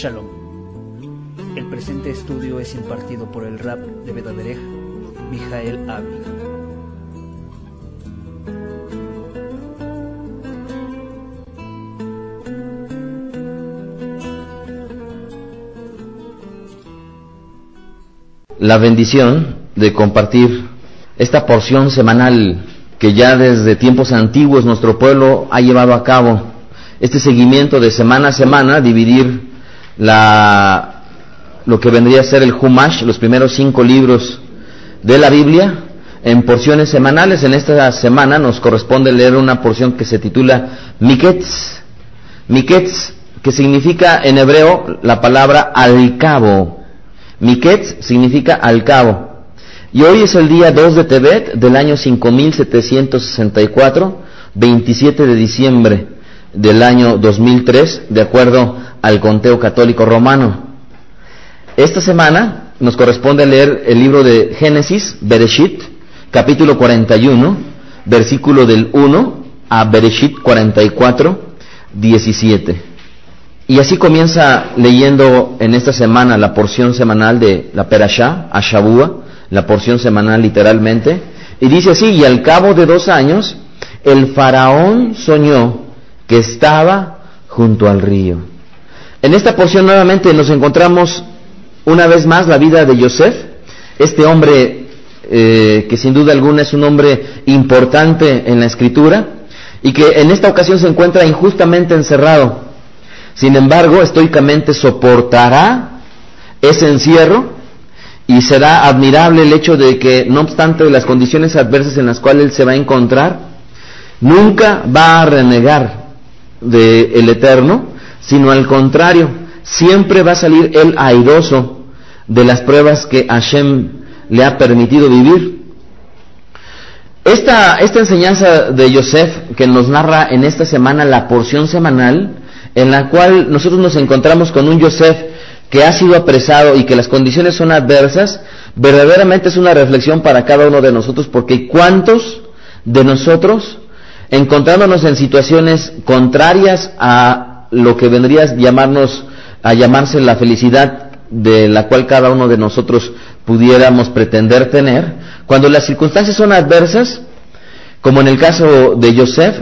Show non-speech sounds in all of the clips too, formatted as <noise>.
Shalom. El presente estudio es impartido por el rap de Bedaderej, Mijael Avi. La bendición de compartir esta porción semanal que ya desde tiempos antiguos nuestro pueblo ha llevado a cabo, este seguimiento de semana a semana, dividir la, lo que vendría a ser el Humash, los primeros cinco libros de la Biblia, en porciones semanales. En esta semana nos corresponde leer una porción que se titula Miketz. Miketz, que significa en hebreo la palabra al cabo. Miketz significa al cabo. Y hoy es el día 2 de Tebet del año 5764, 27 de diciembre del año 2003, de acuerdo al conteo católico romano. Esta semana nos corresponde leer el libro de Génesis, Bereshit, capítulo 41, versículo del 1 a Bereshit 44, 17. Y así comienza leyendo en esta semana la porción semanal de la Perashá, Ashabúa, la porción semanal literalmente, y dice así, y al cabo de dos años, el faraón soñó que estaba junto al río. En esta porción nuevamente nos encontramos una vez más la vida de Yosef, este hombre eh, que sin duda alguna es un hombre importante en la escritura y que en esta ocasión se encuentra injustamente encerrado. Sin embargo, estoicamente soportará ese encierro y será admirable el hecho de que, no obstante las condiciones adversas en las cuales él se va a encontrar, nunca va a renegar del el Eterno, sino al contrario, siempre va a salir él airoso de las pruebas que Hashem le ha permitido vivir. Esta, esta enseñanza de Yosef que nos narra en esta semana la porción semanal, en la cual nosotros nos encontramos con un Yosef que ha sido apresado y que las condiciones son adversas, verdaderamente es una reflexión para cada uno de nosotros, porque ¿cuántos de nosotros, encontrándonos en situaciones contrarias a lo que vendría a llamarnos, a llamarse la felicidad de la cual cada uno de nosotros pudiéramos pretender tener, cuando las circunstancias son adversas, como en el caso de Joseph,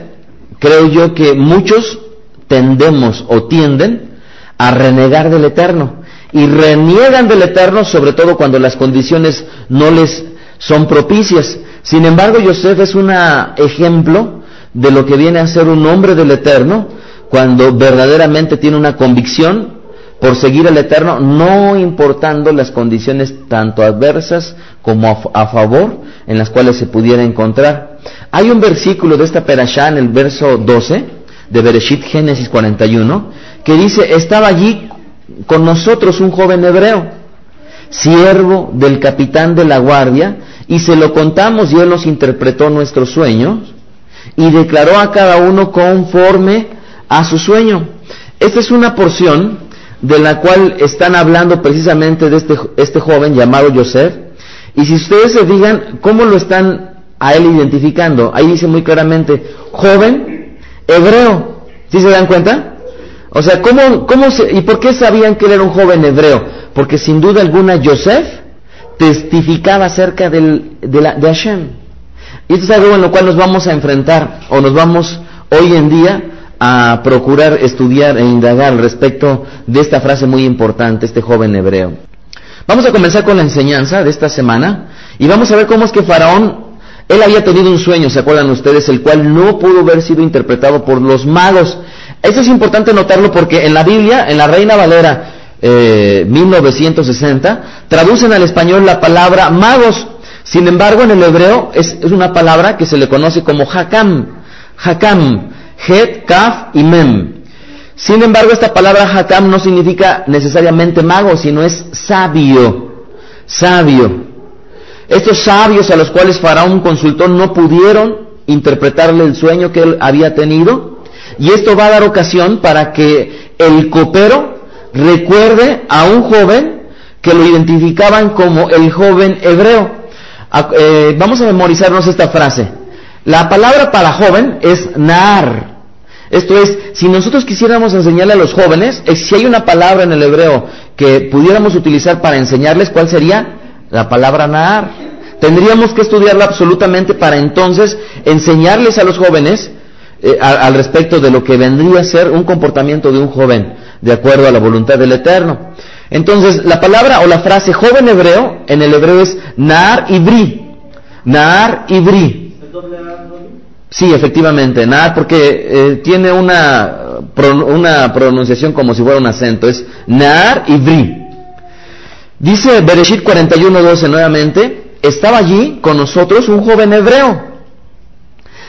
creo yo que muchos tendemos o tienden a renegar del Eterno y reniegan del Eterno, sobre todo cuando las condiciones no les son propicias. Sin embargo, Yosef es un ejemplo de lo que viene a ser un hombre del Eterno, cuando verdaderamente tiene una convicción por seguir al Eterno, no importando las condiciones tanto adversas como a, favor en las cuales se pudiera encontrar. Hay un versículo de esta perashá en el verso 12 de Bereshit Génesis 41 que dice, estaba allí con nosotros un joven hebreo, siervo del capitán de la guardia, y se lo contamos y él nos interpretó nuestros sueños y declaró a cada uno conforme a su sueño. Esta es una porción de la cual están hablando precisamente de este, este joven llamado Joseph. Y si ustedes se digan cómo lo están a él identificando, ahí dice muy claramente, joven hebreo. ¿Sí se dan cuenta? O sea, ¿cómo, cómo se, ¿y por qué sabían que él era un joven hebreo? Porque sin duda alguna Joseph testificaba acerca del, de, la, de Hashem. Y esto es algo en lo cual nos vamos a enfrentar, o nos vamos hoy en día a procurar estudiar e indagar respecto de esta frase muy importante, este joven hebreo. Vamos a comenzar con la enseñanza de esta semana y vamos a ver cómo es que Faraón, él había tenido un sueño, ¿se acuerdan ustedes? El cual no pudo haber sido interpretado por los magos. Esto es importante notarlo porque en la Biblia, en la Reina Valera eh, 1960, traducen al español la palabra magos. Sin embargo, en el hebreo es, una palabra que se le conoce como hakam. Hakam, het, kaf y mem. Sin embargo, esta palabra hakam no significa necesariamente mago, sino es sabio. Sabio. Estos sabios a los cuales Faraón consultó no pudieron interpretarle el sueño que él había tenido y esto va a dar ocasión para que el copero recuerde a un joven que lo identificaban como el joven hebreo. Vamos a memorizarnos esta frase. La palabra para joven es nar. Esto es, si nosotros quisiéramos enseñarle a los jóvenes, si hay una palabra en el hebreo que pudiéramos utilizar para enseñarles, ¿cuál sería? La palabra Naar. Tendríamos que estudiarla absolutamente para entonces enseñarles a los jóvenes eh, al respecto de lo que vendría a ser un comportamiento de un joven, de acuerdo a la voluntad del Eterno. Entonces, la palabra o la frase joven hebreo en el hebreo es Naar Ibri. Naar Ibri. Sí, efectivamente, Naar porque eh, tiene una, una pronunciación como si fuera un acento, es Naar Ibri. Dice Bereshit 41.12 nuevamente, estaba allí con nosotros un joven hebreo,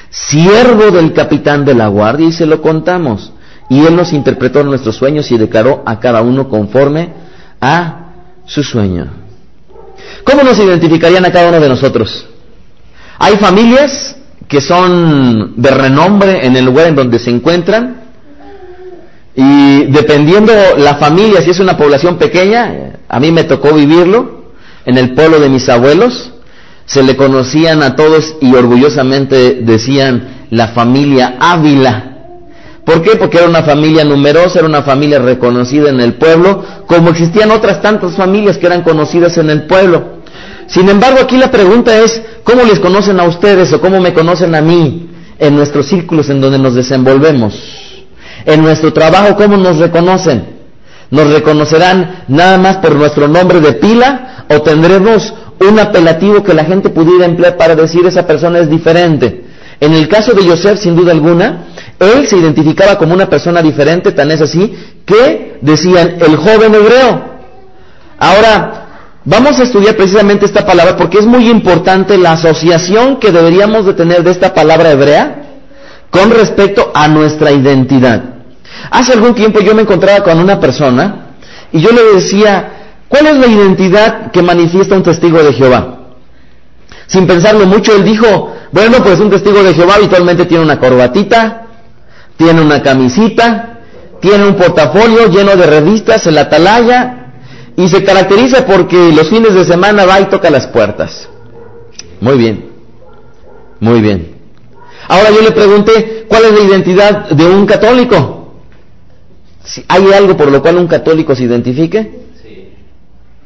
siervo del capitán de la guardia, y se lo contamos. Y él nos interpretó nuestros sueños y declaró a cada uno conforme a su sueño. ¿Cómo nos identificarían a cada uno de nosotros? Hay familias que son de renombre en el lugar en donde se encuentran y dependiendo la familia, si es una población pequeña, a mí me tocó vivirlo en el pueblo de mis abuelos, se le conocían a todos y orgullosamente decían la familia Ávila. ¿Por qué? Porque era una familia numerosa, era una familia reconocida en el pueblo, como existían otras tantas familias que eran conocidas en el pueblo. Sin embargo, aquí la pregunta es, ¿cómo les conocen a ustedes o cómo me conocen a mí en nuestros círculos en donde nos desenvolvemos? En nuestro trabajo, ¿cómo nos reconocen? ¿Nos reconocerán nada más por nuestro nombre de pila o tendremos un apelativo que la gente pudiera emplear para decir esa persona es diferente? En el caso de Joseph, sin duda alguna, él se identificaba como una persona diferente, tan es así, que decían el joven hebreo. Ahora, vamos a estudiar precisamente esta palabra porque es muy importante la asociación que deberíamos de tener de esta palabra hebrea con respecto a nuestra identidad. Hace algún tiempo yo me encontraba con una persona y yo le decía, ¿cuál es la identidad que manifiesta un testigo de Jehová? Sin pensarlo mucho, él dijo, bueno, pues un testigo de Jehová habitualmente tiene una corbatita, tiene una camisita, tiene un portafolio lleno de revistas en la atalaya y se caracteriza porque los fines de semana va y toca las puertas. Muy bien, muy bien. Ahora yo le pregunté, ¿cuál es la identidad de un católico? ¿Hay algo por lo cual un católico se identifique? Sí.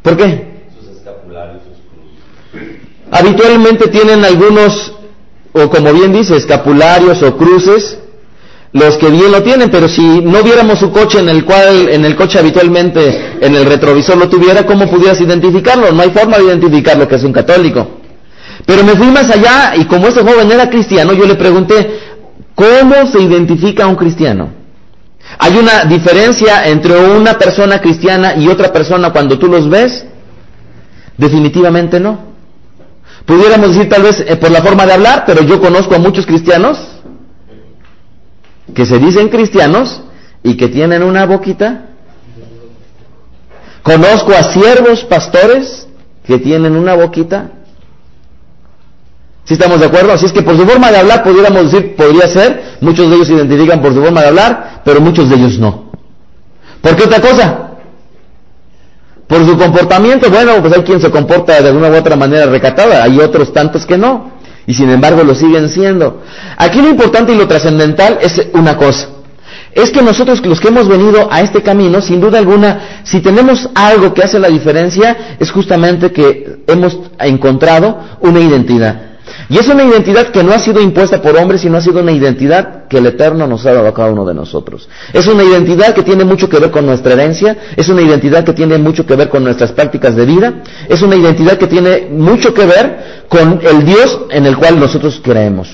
¿Por qué? Sus escapularios, sus cruces. Habitualmente tienen algunos, o como bien dice, escapularios o cruces, los que bien lo tienen, pero si no viéramos su coche en el cual, en el coche habitualmente, en el retrovisor lo tuviera, ¿cómo pudieras identificarlo? No hay forma de identificarlo que es un católico. Pero me fui más allá y como ese joven era cristiano, yo le pregunté, ¿cómo se identifica a un cristiano? ¿Hay una diferencia entre una persona cristiana y otra persona cuando tú los ves? Definitivamente no. Pudiéramos decir tal vez eh, por la forma de hablar, pero yo conozco a muchos cristianos que se dicen cristianos y que tienen una boquita. Conozco a siervos pastores que tienen una boquita. ¿Sí estamos de acuerdo? Así es que por su forma de hablar pudiéramos decir, podría ser, muchos de ellos se identifican por su forma de hablar, pero muchos de ellos no. ¿Por qué otra cosa? Por su comportamiento, bueno, pues hay quien se comporta de alguna u otra manera recatada, hay otros tantos que no y sin embargo lo siguen siendo. Aquí lo importante y lo trascendental es una cosa. Es que nosotros los que hemos venido a este camino, sin duda alguna, si tenemos algo que hace la diferencia, es justamente que hemos encontrado una identidad. Y es una identidad que no ha sido impuesta por hombres, sino ha sido una identidad que el Eterno nos ha dado a cada uno de nosotros. Es una identidad que tiene mucho que ver con nuestra herencia, es una identidad que tiene mucho que ver con nuestras prácticas de vida, es una identidad que tiene mucho que ver con el Dios en el cual nosotros creemos.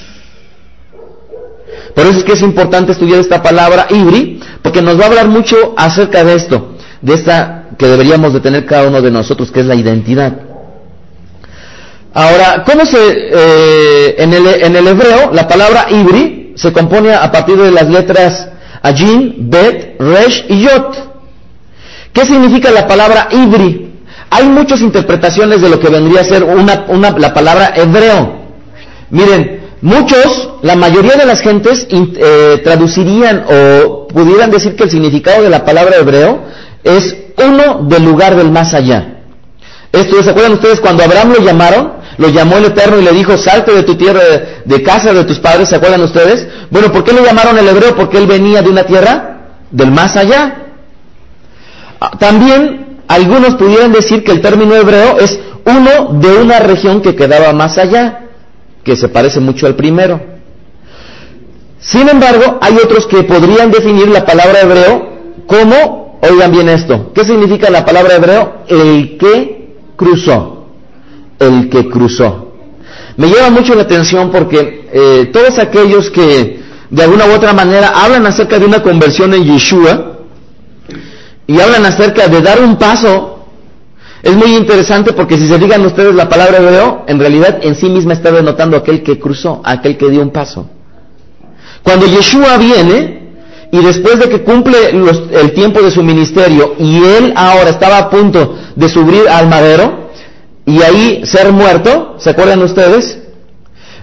Por eso es que es importante estudiar esta palabra ibri, porque nos va a hablar mucho acerca de esto, de esta que deberíamos de tener cada uno de nosotros, que es la identidad. Ahora, ¿cómo se, eh, en, el, en, el, hebreo, la palabra ibri se compone a partir de las letras ajin, bet, resh y yot. ¿Qué significa la palabra ibri? Hay muchas interpretaciones de lo que vendría a ser una, una, la palabra hebreo. Miren, muchos, la mayoría de las gentes eh, traducirían o pudieran decir que el significado de la palabra hebreo es uno del lugar del más allá. Esto, ¿se acuerdan ustedes cuando Abraham lo llamaron? Lo llamó el Eterno y le dijo, salte de tu tierra, de, casa de tus padres, ¿se acuerdan ustedes? Bueno, ¿por qué lo llamaron el hebreo? Porque él venía de una tierra del más allá. Ah, también algunos pudieran decir que el término hebreo es uno de una región que quedaba más allá, que se parece mucho al primero. Sin embargo, hay otros que podrían definir la palabra hebreo como, oigan bien esto, ¿qué significa la palabra hebreo? El que cruzó, el que cruzó. Me lleva mucho la atención porque eh, todos aquellos que de alguna u otra manera hablan acerca de una conversión en Yeshua y hablan acerca de dar un paso es muy interesante porque si se digan ustedes la palabra hebreo, en realidad en sí misma está denotando aquel que cruzó, aquel que dio un paso. Cuando Yeshua viene y después de que cumple el tiempo de su ministerio y él ahora estaba a punto de subir al madero y ahí ser muerto, ¿se acuerdan ustedes?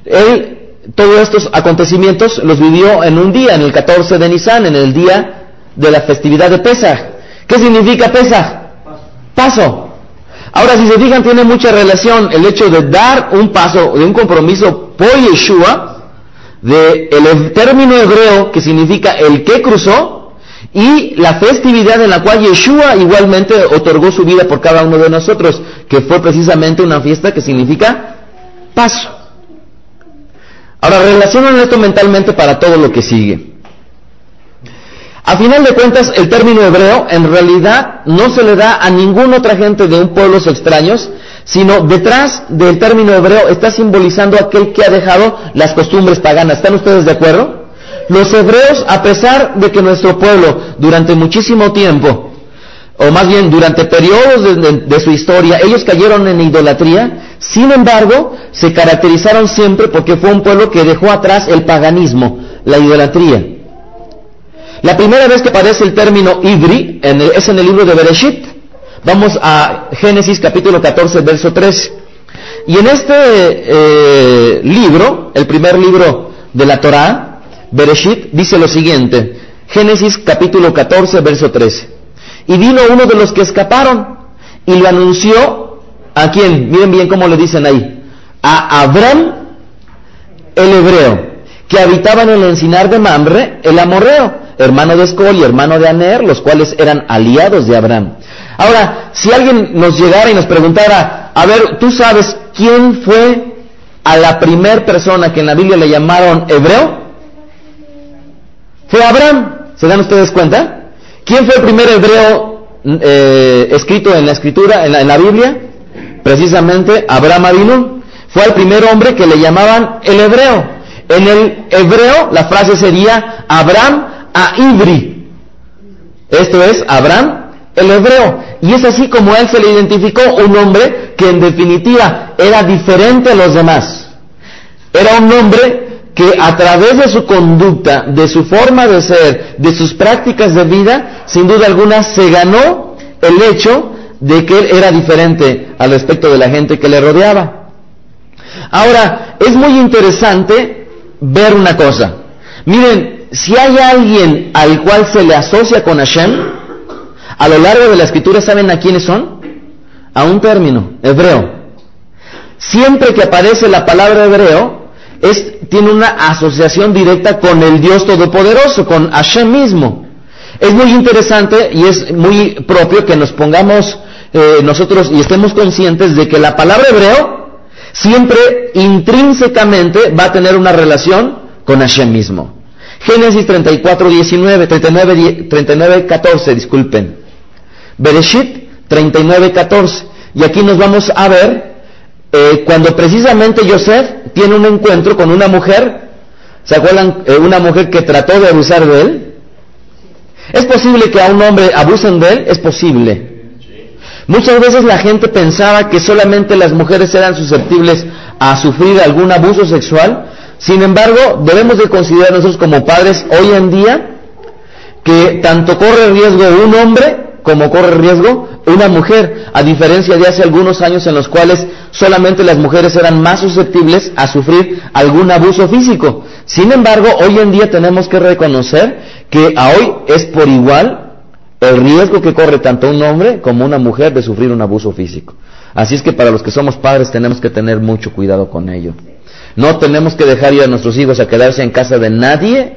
Él todos estos acontecimientos los vivió en un día, en el 14 de Nisan, en el día de la festividad de Pesach. ¿Qué significa Pesach? Paso. Ahora, si se fijan, tiene mucha relación el hecho de dar un paso, de un compromiso por Yeshua, de el término hebreo que significa el que cruzó y la festividad en la cual Yeshua igualmente otorgó su vida por cada uno de nosotros, que fue precisamente una fiesta que significa paso. Ahora relacionan esto mentalmente para todo lo que sigue. A final de cuentas, el término hebreo en realidad no se le da a ninguna otra gente de un pueblos extraños, sino detrás del término hebreo está simbolizando aquel que ha dejado las costumbres paganas. ¿Están ustedes de acuerdo? Los hebreos, a pesar de que nuestro pueblo durante muchísimo tiempo, o más bien durante periodos de, su historia, ellos cayeron en idolatría, sin embargo, se caracterizaron siempre porque fue un pueblo que dejó atrás el paganismo, la idolatría. La primera vez que aparece el término Ibri es en el libro de Bereshit, Vamos a Génesis capítulo 14, verso 3. Y en este eh, libro, el primer libro de la Torá, Bereshit, dice lo siguiente. Génesis capítulo 14, verso 13. Y vino uno de los que escaparon y lo anunció a quién. Miren bien cómo le dicen ahí. A Abraham, el hebreo, que habitaba en el encinar de Mamre, el amorreo, hermano de Escol y hermano de Aner, los cuales eran aliados de Abraham. Ahora, si alguien nos llegara y nos preguntara, a ver, ¿tú sabes quién fue a la primer persona que en la Biblia le llamaron hebreo? Fue Abraham. ¿Se dan ustedes cuenta? ¿Quién fue el primer hebreo eh, escrito en la escritura, en la, Biblia? Precisamente Abraham Avinu. Fue el primer hombre que le llamaban el hebreo. En el hebreo la frase sería Abraham a Ibri. Esto es Abraham el hebreo. Y es así como él se le identificó un hombre que en definitiva era diferente a los demás. Era un hombre que a través de su conducta, de su forma de ser, de sus prácticas de vida, sin duda alguna se ganó el hecho de que él era diferente al respecto de la gente que le rodeaba. Ahora, es muy interesante ver una cosa. Miren, si hay alguien al cual se le asocia con Hashem, a lo largo de la escritura, ¿saben a quiénes son? A un término, hebreo. Siempre que aparece la palabra hebreo, es, tiene una asociación directa con el Dios Todopoderoso, con Hashem mismo. Es muy interesante y es muy propio que nos pongamos eh, nosotros y estemos conscientes de que la palabra hebreo siempre intrínsecamente va a tener una relación con Hashem mismo. Génesis 34, 19, 39, 39, 14, disculpen. Bereshit 39:14. Y aquí nos vamos a ver eh, cuando precisamente Joseph tiene un encuentro con una mujer, ¿se acuerdan? Eh, una mujer que trató de abusar de él. ¿Es posible que a un hombre abusen de él? Es posible. Muchas veces la gente pensaba que solamente las mujeres eran susceptibles a sufrir algún abuso sexual. Sin embargo, debemos de considerar nosotros como padres hoy en día que tanto corre riesgo un hombre como corre riesgo una mujer, a diferencia de hace algunos años en los cuales solamente las mujeres eran más susceptibles a sufrir algún abuso físico. Sin embargo, hoy en día tenemos que reconocer que a hoy es por igual el riesgo que corre tanto un hombre como una mujer de sufrir un abuso físico. Así es que para los que somos padres tenemos que tener mucho cuidado con ello. No tenemos que dejar ir a nuestros hijos a quedarse en casa de nadie,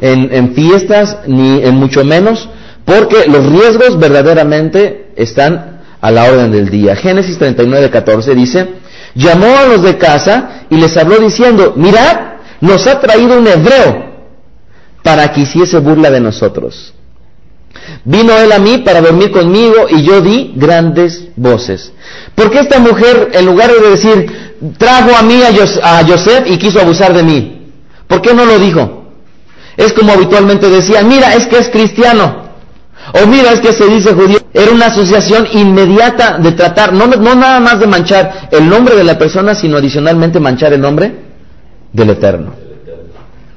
en, en fiestas, ni en mucho menos, porque los riesgos verdaderamente están a la orden del día. Génesis 39, 14 dice, llamó a los de casa y les habló diciendo, mirad, nos ha traído un hebreo para que hiciese burla de nosotros. Vino él a mí para dormir conmigo y yo di grandes voces. Porque esta mujer, en lugar de decir, trajo a mí a, Joseph y quiso abusar de mí? ¿Por qué no lo dijo? Es como habitualmente decía, mira, es que es cristiano. O mira, es que se dice judío. Era una asociación inmediata de tratar, no, no nada más de manchar el nombre de la persona, sino adicionalmente manchar el nombre del Eterno.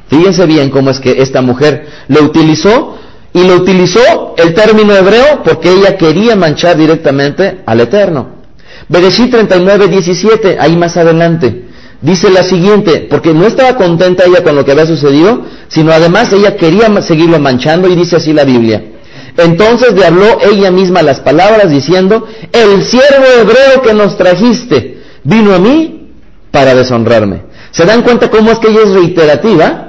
Fíjense bien cómo es que esta mujer lo utilizó y lo utilizó el término hebreo porque ella quería manchar directamente al Eterno. Bereshit 39, 17, ahí más adelante, dice la siguiente, porque no estaba contenta ella con lo que había sucedido, sino además ella quería seguirlo manchando y dice así la Biblia. Entonces le habló ella misma las palabras diciendo, el siervo hebreo que nos trajiste vino a mí para deshonrarme. ¿Se dan cuenta cómo es que ella es reiterativa?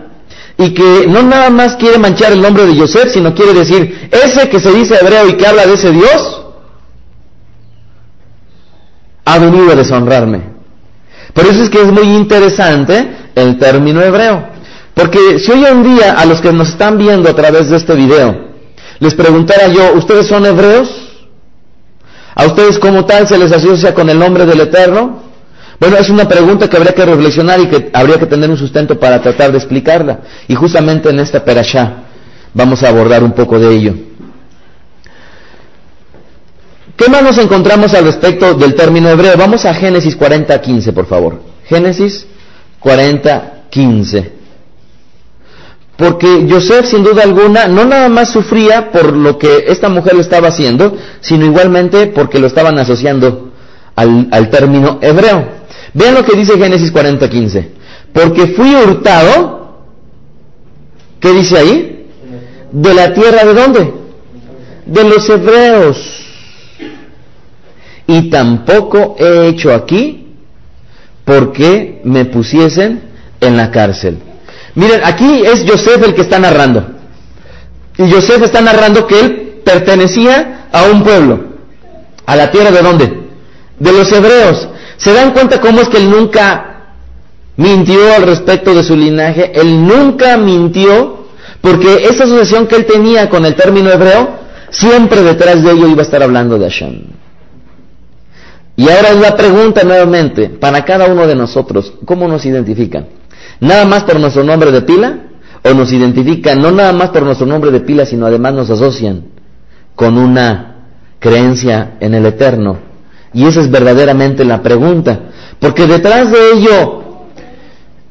Y que no nada más quiere manchar el nombre de Joseph, sino quiere decir, ese que se dice hebreo y que habla de ese Dios, ha venido a deshonrarme. Por eso es que es muy interesante el término hebreo. Porque si hoy en día a los que nos están viendo a través de este video les preguntara yo, ¿ustedes son hebreos? ¿A ustedes como tal se les asocia con el nombre del Eterno? Bueno, es una pregunta que habría que reflexionar y que habría que tener un sustento para tratar de explicarla. Y justamente en esta perashá vamos a abordar un poco de ello. ¿Qué más nos encontramos al respecto del término hebreo? Vamos a Génesis 40, 15, por favor. Génesis 40, 15. Porque Joseph, sin duda alguna, no nada más sufría por lo que esta mujer le estaba haciendo, sino igualmente porque lo estaban asociando al, al término hebreo. Vean lo que dice Génesis 40, 15. Porque fui hurtado, ¿qué dice ahí? De la tierra de dónde? De los hebreos y tampoco he hecho aquí porque me pusiesen en la cárcel. Miren, aquí es Joseph el que está narrando. Y Joseph está narrando que él pertenecía a un pueblo. ¿A la tierra de dónde? De los hebreos. ¿Se dan cuenta cómo es que él nunca mintió al respecto de su linaje? Él nunca mintió porque esa asociación que él tenía con el término hebreo, siempre detrás de ello iba a estar hablando de Hashem. Y ahora es la pregunta nuevamente, para cada uno de nosotros, ¿cómo nos identifican? ¿Nada más por nuestro nombre de pila? ¿O nos identifican no nada más por nuestro nombre de pila, sino además nos asocian con una creencia en el eterno? Y esa es verdaderamente la pregunta. Porque detrás de ello,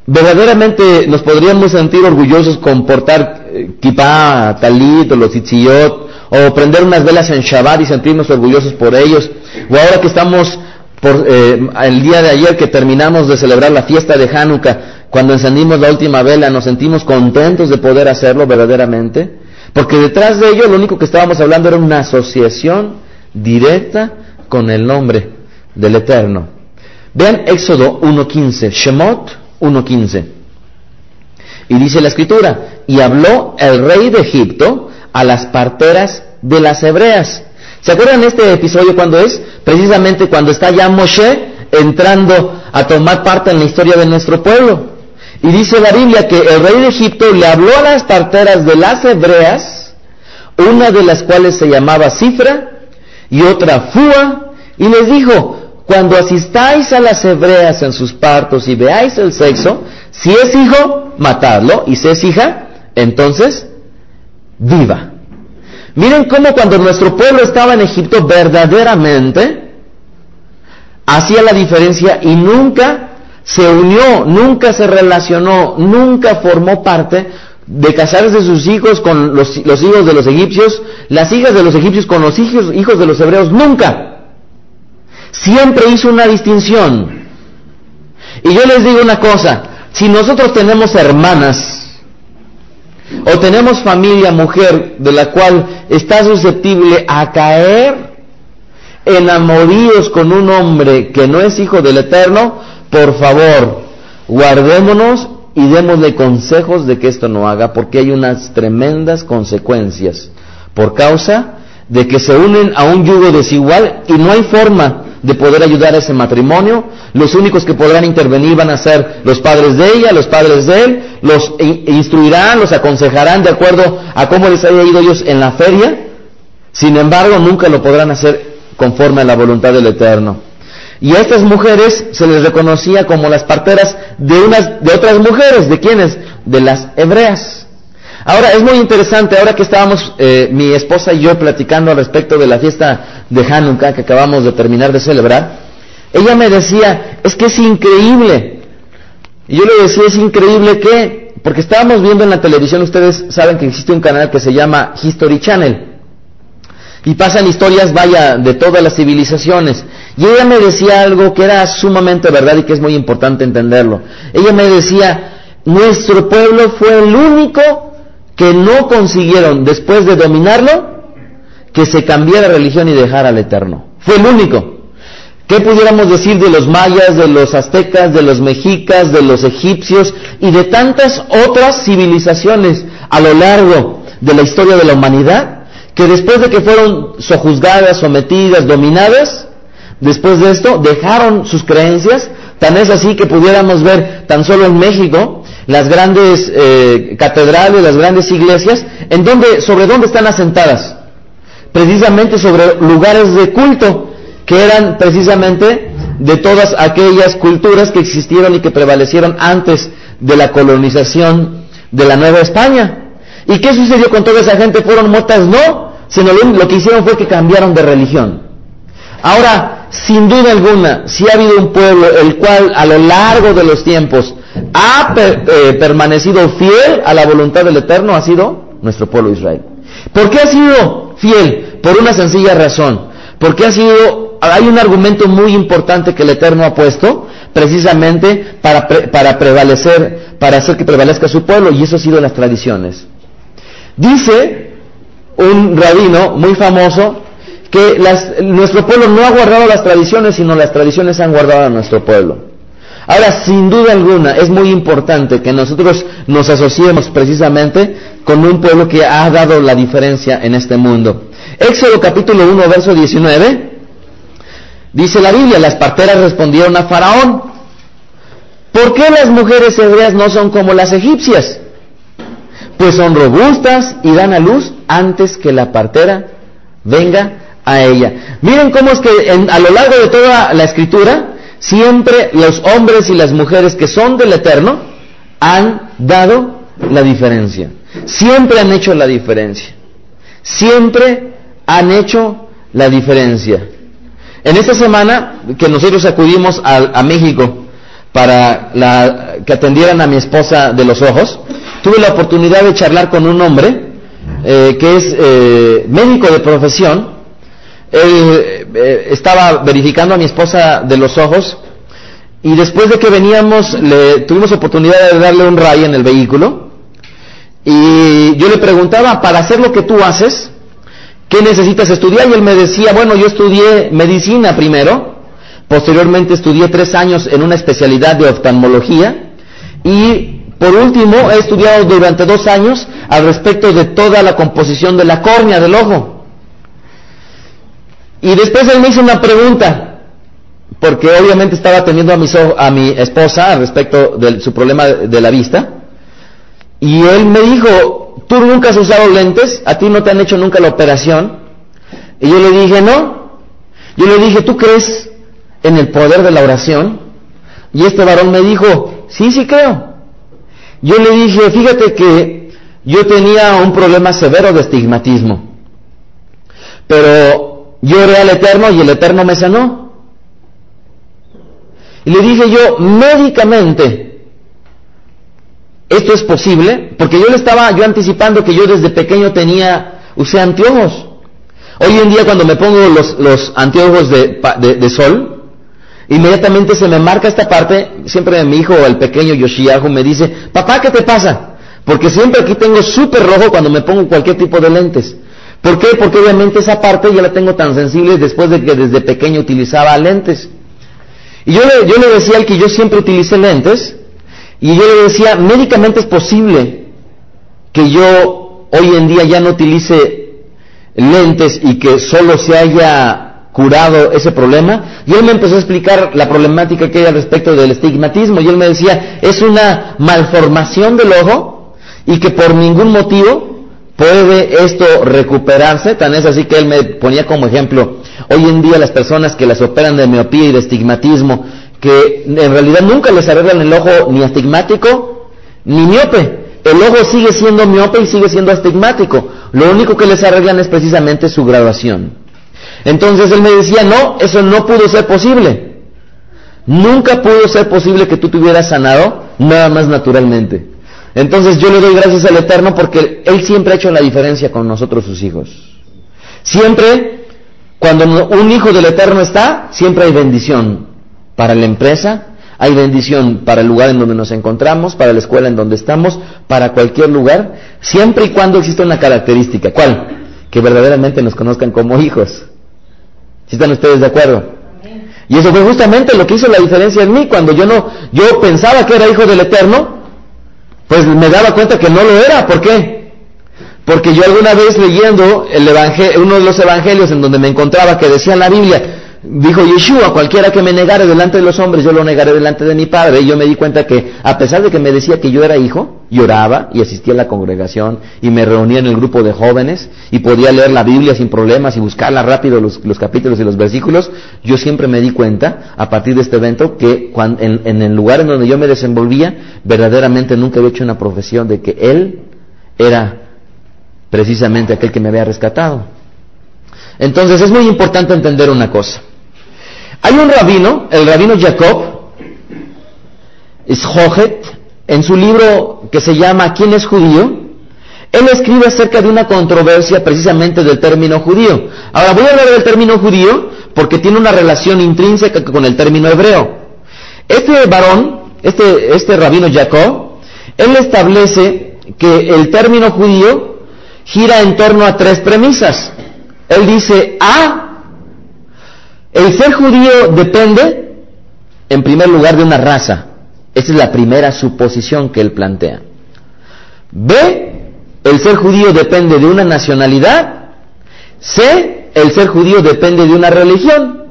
verdaderamente nos podríamos sentir orgullosos con portar eh, kipá, talit o los itziyot, o prender unas velas en Shabbat y sentirnos orgullosos por ellos, o ahora que estamos por eh, el día de ayer que terminamos de celebrar la fiesta de Hanukkah, cuando encendimos la última vela, nos sentimos contentos de poder hacerlo verdaderamente, porque detrás de ello lo único que estábamos hablando era una asociación directa con el nombre del Eterno. Vean Éxodo 1.15, Shemot 1.15. Y dice la escritura, y habló el rey de Egipto a las parteras de las hebreas. ¿Se acuerdan este episodio cuando es? Precisamente cuando está ya Moshe entrando a tomar parte en la historia de nuestro pueblo. Y dice la Biblia que el rey de Egipto le habló a las parteras de las hebreas, una de las cuales se llamaba Cifra y otra Fua, y les dijo, cuando asistáis a las hebreas en sus partos y veáis el sexo, si es hijo, matadlo, y si es hija, entonces viva. Miren cómo cuando nuestro pueblo estaba en Egipto verdaderamente hacía la diferencia y nunca se unió, nunca se relacionó, nunca formó parte de casarse sus hijos con los, hijos de los egipcios, las hijas de los egipcios con los hijos, hijos de los hebreos, nunca. Siempre hizo una distinción. Y yo les digo una cosa, si nosotros tenemos hermanas o tenemos familia, mujer, de la cual está susceptible a caer en amoríos con un hombre que no es hijo del Eterno, por favor, guardémonos y démosle consejos de que esto no haga, porque hay unas tremendas consecuencias por causa de que se unen a un yugo desigual y no hay forma de poder ayudar a ese matrimonio. Los únicos que podrán intervenir van a ser los padres de ella, los padres de él, los instruirán, los aconsejarán de acuerdo a cómo les haya ido ellos en la feria. Sin embargo, nunca lo podrán hacer conforme a la voluntad del Eterno. Y a estas mujeres se les reconocía como las parteras de unas, de otras mujeres, ¿de quiénes? De las hebreas. Ahora, es muy interesante, ahora que estábamos eh, mi esposa y yo platicando al respecto de la fiesta de Hanukkah que acabamos de terminar de celebrar, ella me decía, es que es increíble. Y yo le decía, es increíble que, porque estábamos viendo en la televisión, ustedes saben que existe un canal que se llama History Channel. Y pasan historias, vaya, de todas las civilizaciones. Y ella me decía algo que era sumamente verdad y que es muy importante entenderlo. Ella me decía, nuestro pueblo fue el único que no consiguieron, después de dominarlo, que se cambiara religión y dejara al Eterno. Fue el único. ¿Qué pudiéramos decir de los mayas, de los aztecas, de los mexicas, de los egipcios y de tantas otras civilizaciones a lo largo de la historia de la humanidad? Que después de que fueron sojuzgadas, sometidas, dominadas, después de esto dejaron sus creencias, tan es así que pudiéramos ver tan solo en México las grandes eh, catedrales, las grandes iglesias, en donde, sobre dónde están asentadas, precisamente sobre lugares de culto, que eran precisamente de todas aquellas culturas que existieron y que prevalecieron antes de la colonización de la Nueva España. ¿Y qué sucedió con toda esa gente? ¿Fueron muertas? No, sino lo que hicieron fue que cambiaron de religión. Ahora, sin duda alguna, si ha habido un pueblo el cual a lo largo de los tiempos ha eh, permanecido fiel a la voluntad del Eterno ha sido nuestro pueblo Israel. ¿Por qué ha sido fiel? Por una sencilla razón. Porque ha sido, hay un argumento muy importante que el Eterno ha puesto precisamente para, para prevalecer, para hacer que prevalezca su pueblo, y eso ha sido las tradiciones. Dice un rabino muy famoso que nuestro pueblo no ha guardado las tradiciones, sino las tradiciones han guardado a nuestro pueblo. Ahora, sin duda alguna, es muy importante que nosotros nos asociemos precisamente con un pueblo que ha dado la diferencia en este mundo. Éxodo capítulo 1, verso 19, dice la Biblia, las parteras respondieron a Faraón, ¿por qué las mujeres hebreas no son como las egipcias? Pues son robustas y dan a luz antes que la partera venga a ella. Miren cómo es que a lo largo de toda la escritura, siempre los hombres y las mujeres que son del Eterno han dado la diferencia. Siempre han hecho la diferencia. Siempre han hecho la diferencia. En esta semana que nosotros acudimos a, México para que atendieran a mi esposa de los ojos, tuve la oportunidad de charlar con un hombre eh, que es eh, médico de profesión él eh, estaba verificando a mi esposa de los ojos y después de que veníamos le tuvimos oportunidad de darle un ray en el vehículo y yo le preguntaba, para hacer lo que tú haces, ¿qué necesitas estudiar? Y él me decía, bueno, yo estudié medicina primero, posteriormente estudié tres años en una especialidad de oftalmología y por último he estudiado durante dos años al respecto de toda la composición de la córnea del ojo. Y después él me hizo una pregunta, porque obviamente estaba atendiendo a mi, a mi esposa respecto de su problema de, la vista. Y él me dijo, ¿tú nunca has usado lentes? ¿A ti no te han hecho nunca la operación? Y yo le dije, no. Yo le dije, ¿tú crees en el poder de la oración? Y este varón me dijo, sí, sí creo. Yo le dije, fíjate que yo tenía un problema severo de estigmatismo. Pero Lloré al Eterno y el Eterno me sanó. Y le dije yo, médicamente, esto es posible, porque yo le estaba yo anticipando que yo desde pequeño tenía, usé anteojos. Hoy en día cuando me pongo los, los anteojos de, de, sol, inmediatamente se me marca esta parte, siempre mi hijo, el pequeño Yoshiahu, me dice, papá, ¿qué te pasa? Porque siempre aquí tengo súper rojo cuando me pongo cualquier tipo de lentes. ¿Por qué? Porque obviamente esa parte ya la tengo tan sensible después de que desde pequeño utilizaba lentes. Y yo le, yo le decía al que yo siempre utilicé lentes, y yo le decía, médicamente es posible que yo hoy en día ya no utilice lentes y que solo se haya curado ese problema. Y él me empezó a explicar la problemática que hay al respecto del estigmatismo. Y él me decía, es una malformación del ojo y que por ningún motivo puede esto recuperarse. Tan es así que él me ponía como ejemplo, hoy en día las personas que las operan de miopía y de estigmatismo, que en realidad nunca les arreglan el ojo ni astigmático ni miope. El ojo sigue siendo miope y sigue siendo astigmático. Lo único que les arreglan es precisamente su graduación. Entonces él me decía, no, eso no pudo ser posible. Nunca pudo ser posible que tú te hubieras sanado nada más naturalmente. Entonces yo le doy gracias al Eterno porque Él siempre ha hecho la diferencia con nosotros sus hijos. Siempre, cuando un hijo del Eterno está, siempre hay bendición para la empresa, hay bendición para el lugar en donde nos encontramos, para la escuela en donde estamos, para cualquier lugar, siempre y cuando exista una característica. ¿Cuál? Que verdaderamente nos conozcan como hijos. ¿Sí están ustedes de acuerdo? Y eso fue justamente lo que hizo la diferencia en mí. Cuando yo no, yo pensaba que era hijo del Eterno, pues me daba cuenta que no lo era. ¿Por qué? Porque yo alguna vez leyendo el uno de los evangelios en donde me encontraba que decía la Biblia, Dijo Yeshua, cualquiera que me negare delante de los hombres, yo lo negaré delante de mi Padre. Y yo me di cuenta que, a pesar de que me decía que yo era hijo, lloraba y asistía a la congregación y me reunía en el grupo de jóvenes y podía leer la Biblia sin problemas y buscarla rápido los, capítulos y los versículos, yo siempre me di cuenta, a partir de este evento, que en, en el lugar en donde yo me desenvolvía, verdaderamente nunca había hecho una profesión de que Él era precisamente aquel que me había rescatado. Entonces es muy importante entender una cosa. Hay un rabino, el rabino Jacob Ishohet, en su libro que se llama ¿Quién es judío? Él escribe acerca de una controversia precisamente del término judío. Ahora voy a hablar del término judío porque tiene una relación intrínseca con el término hebreo. Este varón, este, este rabino Jacob, él establece que el término judío gira en torno a tres premisas. Él dice, A, el ser judío depende, en primer lugar, de una raza. Esa es la primera suposición que él plantea. B, el ser judío depende de una nacionalidad. C, el ser judío depende de una religión.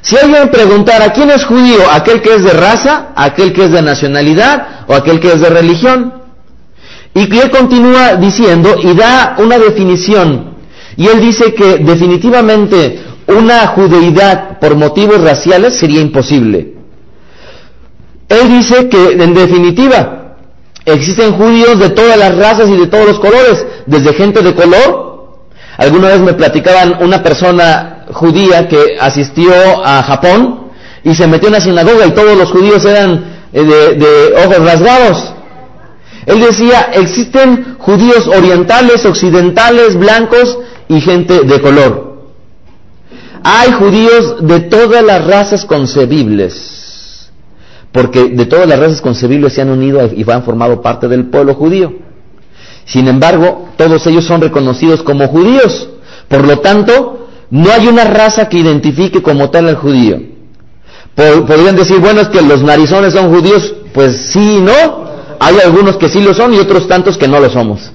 Si alguien preguntara, ¿quién es judío? ¿Aquel que es de raza? ¿Aquel que es de nacionalidad? ¿O aquel que es de religión? Y él continúa diciendo y da una definición. Y él dice que definitivamente una judeidad por motivos raciales sería imposible. Él dice que, en definitiva, existen judíos de todas las razas y de todos los colores, desde gente de color. Alguna vez me platicaban una persona judía que asistió a Japón y se metió en la sinagoga y todos los judíos eran eh, de, de ojos rasgados. Él decía, existen judíos orientales, occidentales, blancos y gente de color. Hay judíos de todas las razas concebibles, porque de todas las razas concebibles se han unido y han formado parte del pueblo judío. Sin embargo, todos ellos son reconocidos como judíos. Por lo tanto, no hay una raza que identifique como tal al judío. Podrían decir, bueno, es que los narizones son judíos. Pues sí y no. Hay algunos que sí lo son y otros tantos que no lo somos.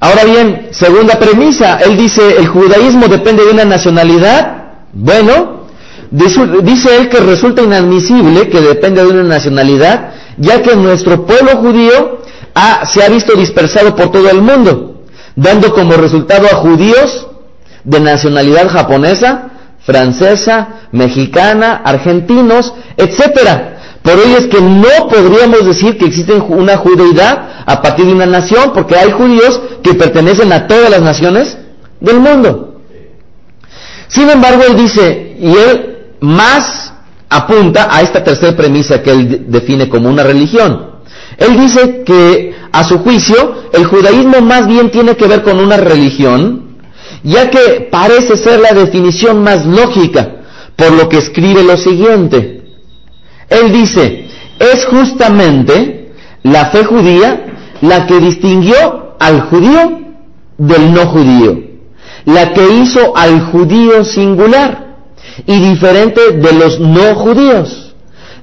Ahora bien, segunda premisa, él dice, el judaísmo depende de una nacionalidad. Bueno, dice él que resulta inadmisible que depende de una nacionalidad, ya que nuestro pueblo judío se ha visto dispersado por todo el mundo, dando como resultado a judíos de nacionalidad japonesa, francesa, mexicana, argentinos, etcétera. Por ello es que no podríamos decir que existe una judeidad a partir de una nación, porque hay judíos que pertenecen a todas las naciones del mundo. Sin embargo, él dice, y él más apunta a esta tercera premisa que él define como una religión. Él dice que, a su juicio, el judaísmo más bien tiene que ver con una religión, ya que parece ser la definición más lógica, por lo que escribe lo siguiente. Él dice, es justamente la fe judía la que distinguió al judío del no judío, la que hizo al judío singular y diferente de los no judíos.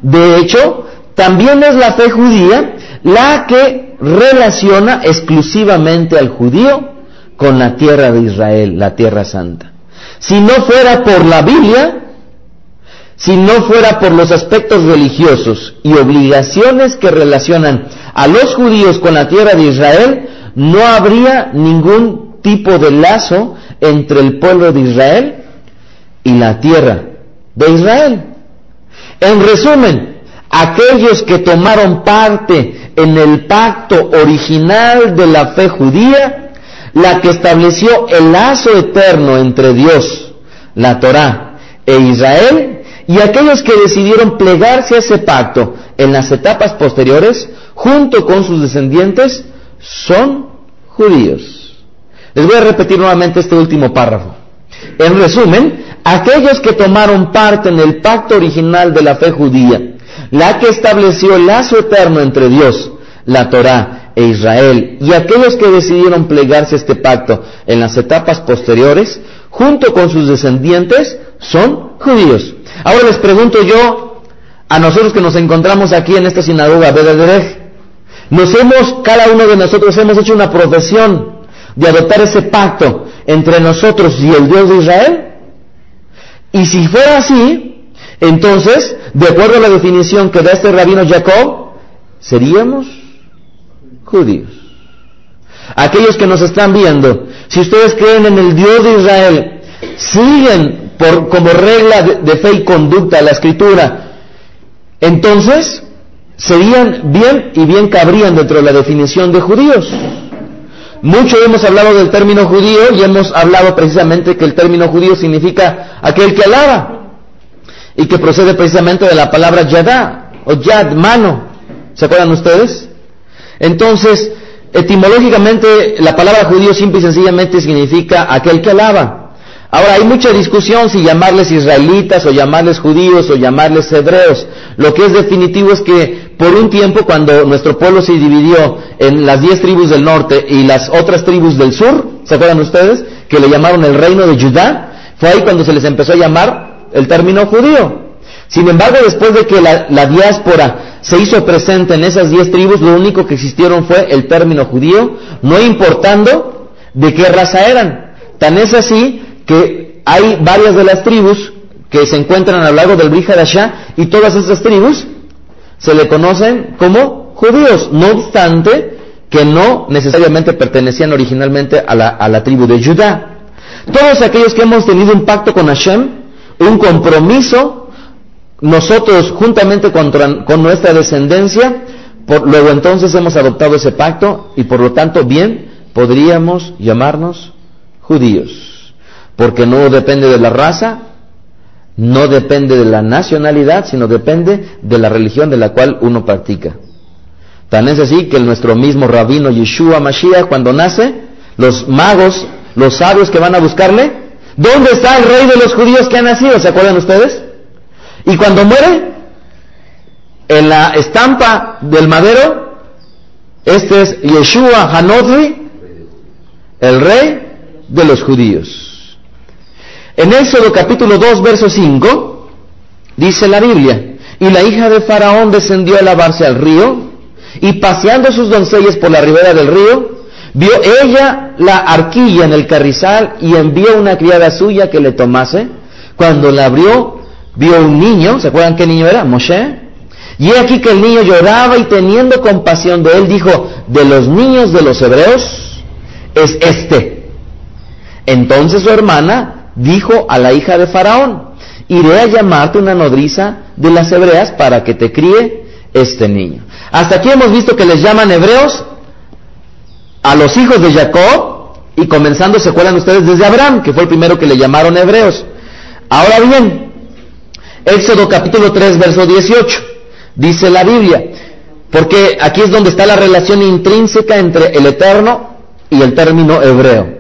De hecho, también es la fe judía la que relaciona exclusivamente al judío con la tierra de Israel, la tierra santa. Si no fuera por la Biblia, si no fuera por los aspectos religiosos y obligaciones que relacionan a los judíos con la tierra de Israel, no habría ningún tipo de lazo entre el pueblo de Israel y la tierra de Israel. En resumen, aquellos que tomaron parte en el pacto original de la fe judía, la que estableció el lazo eterno entre Dios, la Torá e Israel, y aquellos que decidieron plegarse a ese pacto en las etapas posteriores, junto con sus descendientes, son judíos. Les voy a repetir nuevamente este último párrafo. En resumen, aquellos que tomaron parte en el pacto original de la fe judía, la que estableció el lazo eterno entre Dios, la Torá e Israel, y aquellos que decidieron plegarse a este pacto en las etapas posteriores, junto con sus descendientes, son judíos. Ahora les pregunto yo, a nosotros que nos encontramos aquí en esta sinagoga, Bederej, nos hemos, cada uno de nosotros hemos hecho una profesión de adoptar ese pacto entre nosotros y el Dios de Israel. Y si fuera así, entonces, de acuerdo a la definición que da este rabino Jacob, seríamos judíos. Aquellos que nos están viendo, si ustedes creen en el Dios de Israel, siguen por, como regla de, de fe y conducta la escritura, entonces serían bien y bien cabrían dentro de la definición de judíos. Mucho hemos hablado del término judío y hemos hablado precisamente que el término judío significa aquel que alaba y que procede precisamente de la palabra yadá o yad, mano. ¿Se acuerdan ustedes? Entonces, etimológicamente la palabra judío simple y sencillamente significa aquel que alaba. Ahora hay mucha discusión si llamarles israelitas o llamarles judíos o llamarles hebreos. Lo que es definitivo es que por un tiempo cuando nuestro pueblo se dividió en las diez tribus del norte y las otras tribus del sur, ¿se acuerdan ustedes? Que le llamaron el reino de Judá, fue ahí cuando se les empezó a llamar el término judío. Sin embargo, después de que la, diáspora se hizo presente en esas diez tribus, lo único que existieron fue el término judío, no importando de qué raza eran. Tan es así que hay varias de las tribus que se encuentran a lo largo del Brihadashá y todas estas tribus se le conocen como judíos, no obstante que no necesariamente pertenecían originalmente a la, a la tribu de Judá. Todos aquellos que hemos tenido un pacto con Hashem, un compromiso, nosotros juntamente con, con nuestra descendencia, por, luego entonces hemos adoptado ese pacto y por lo tanto bien podríamos llamarnos judíos porque no depende de la raza, no depende de la nacionalidad, sino depende de la religión de la cual uno practica. Tan es así que nuestro mismo rabino Yeshua Mashiach, cuando nace, los magos, los sabios que van a buscarle, ¿dónde está el rey de los judíos que ha nacido? ¿Se acuerdan ustedes? Y cuando muere, en la estampa del madero, este es Yeshua Hanodri, el rey de los judíos. En Éxodo capítulo 2, verso 5, dice la Biblia, y la hija de Faraón descendió a lavarse al río, y paseando sus doncellas por la ribera del río, vio ella la arquilla en el carrizal y envió una criada suya que le tomase. Cuando la abrió, vio un niño, ¿se acuerdan qué niño era? Moshe. Y he aquí que el niño lloraba y teniendo compasión de él, dijo, de los niños de los hebreos es este. Entonces su hermana dijo a la hija de Faraón, iré a llamarte una nodriza de las hebreas para que te críe este niño. Hasta aquí hemos visto que les llaman hebreos a los hijos de Jacob y comenzando, se acuerdan ustedes, desde Abraham, que fue el primero que le llamaron hebreos. Ahora bien, Éxodo capítulo 3, verso 18, dice la Biblia, porque aquí es donde está la relación intrínseca entre el eterno y el término hebreo.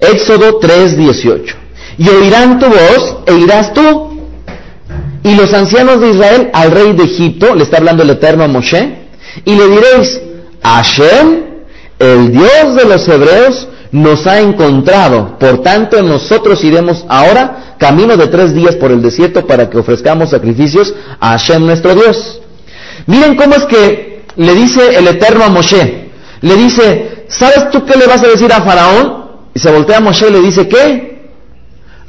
Éxodo 3, 18 y oirán tu voz e irás tú. Y los ancianos de Israel al rey de Egipto, le está hablando el Eterno a Moshe, y le diréis, Hashem, el Dios de los hebreos nos ha encontrado. Por tanto, nosotros iremos ahora camino de tres días por el desierto para que ofrezcamos sacrificios a Hashem nuestro Dios. Miren cómo es que le dice el Eterno a Moshe. Le dice, ¿sabes tú qué le vas a decir a Faraón? Y se voltea a Moshe y le dice, ¿qué?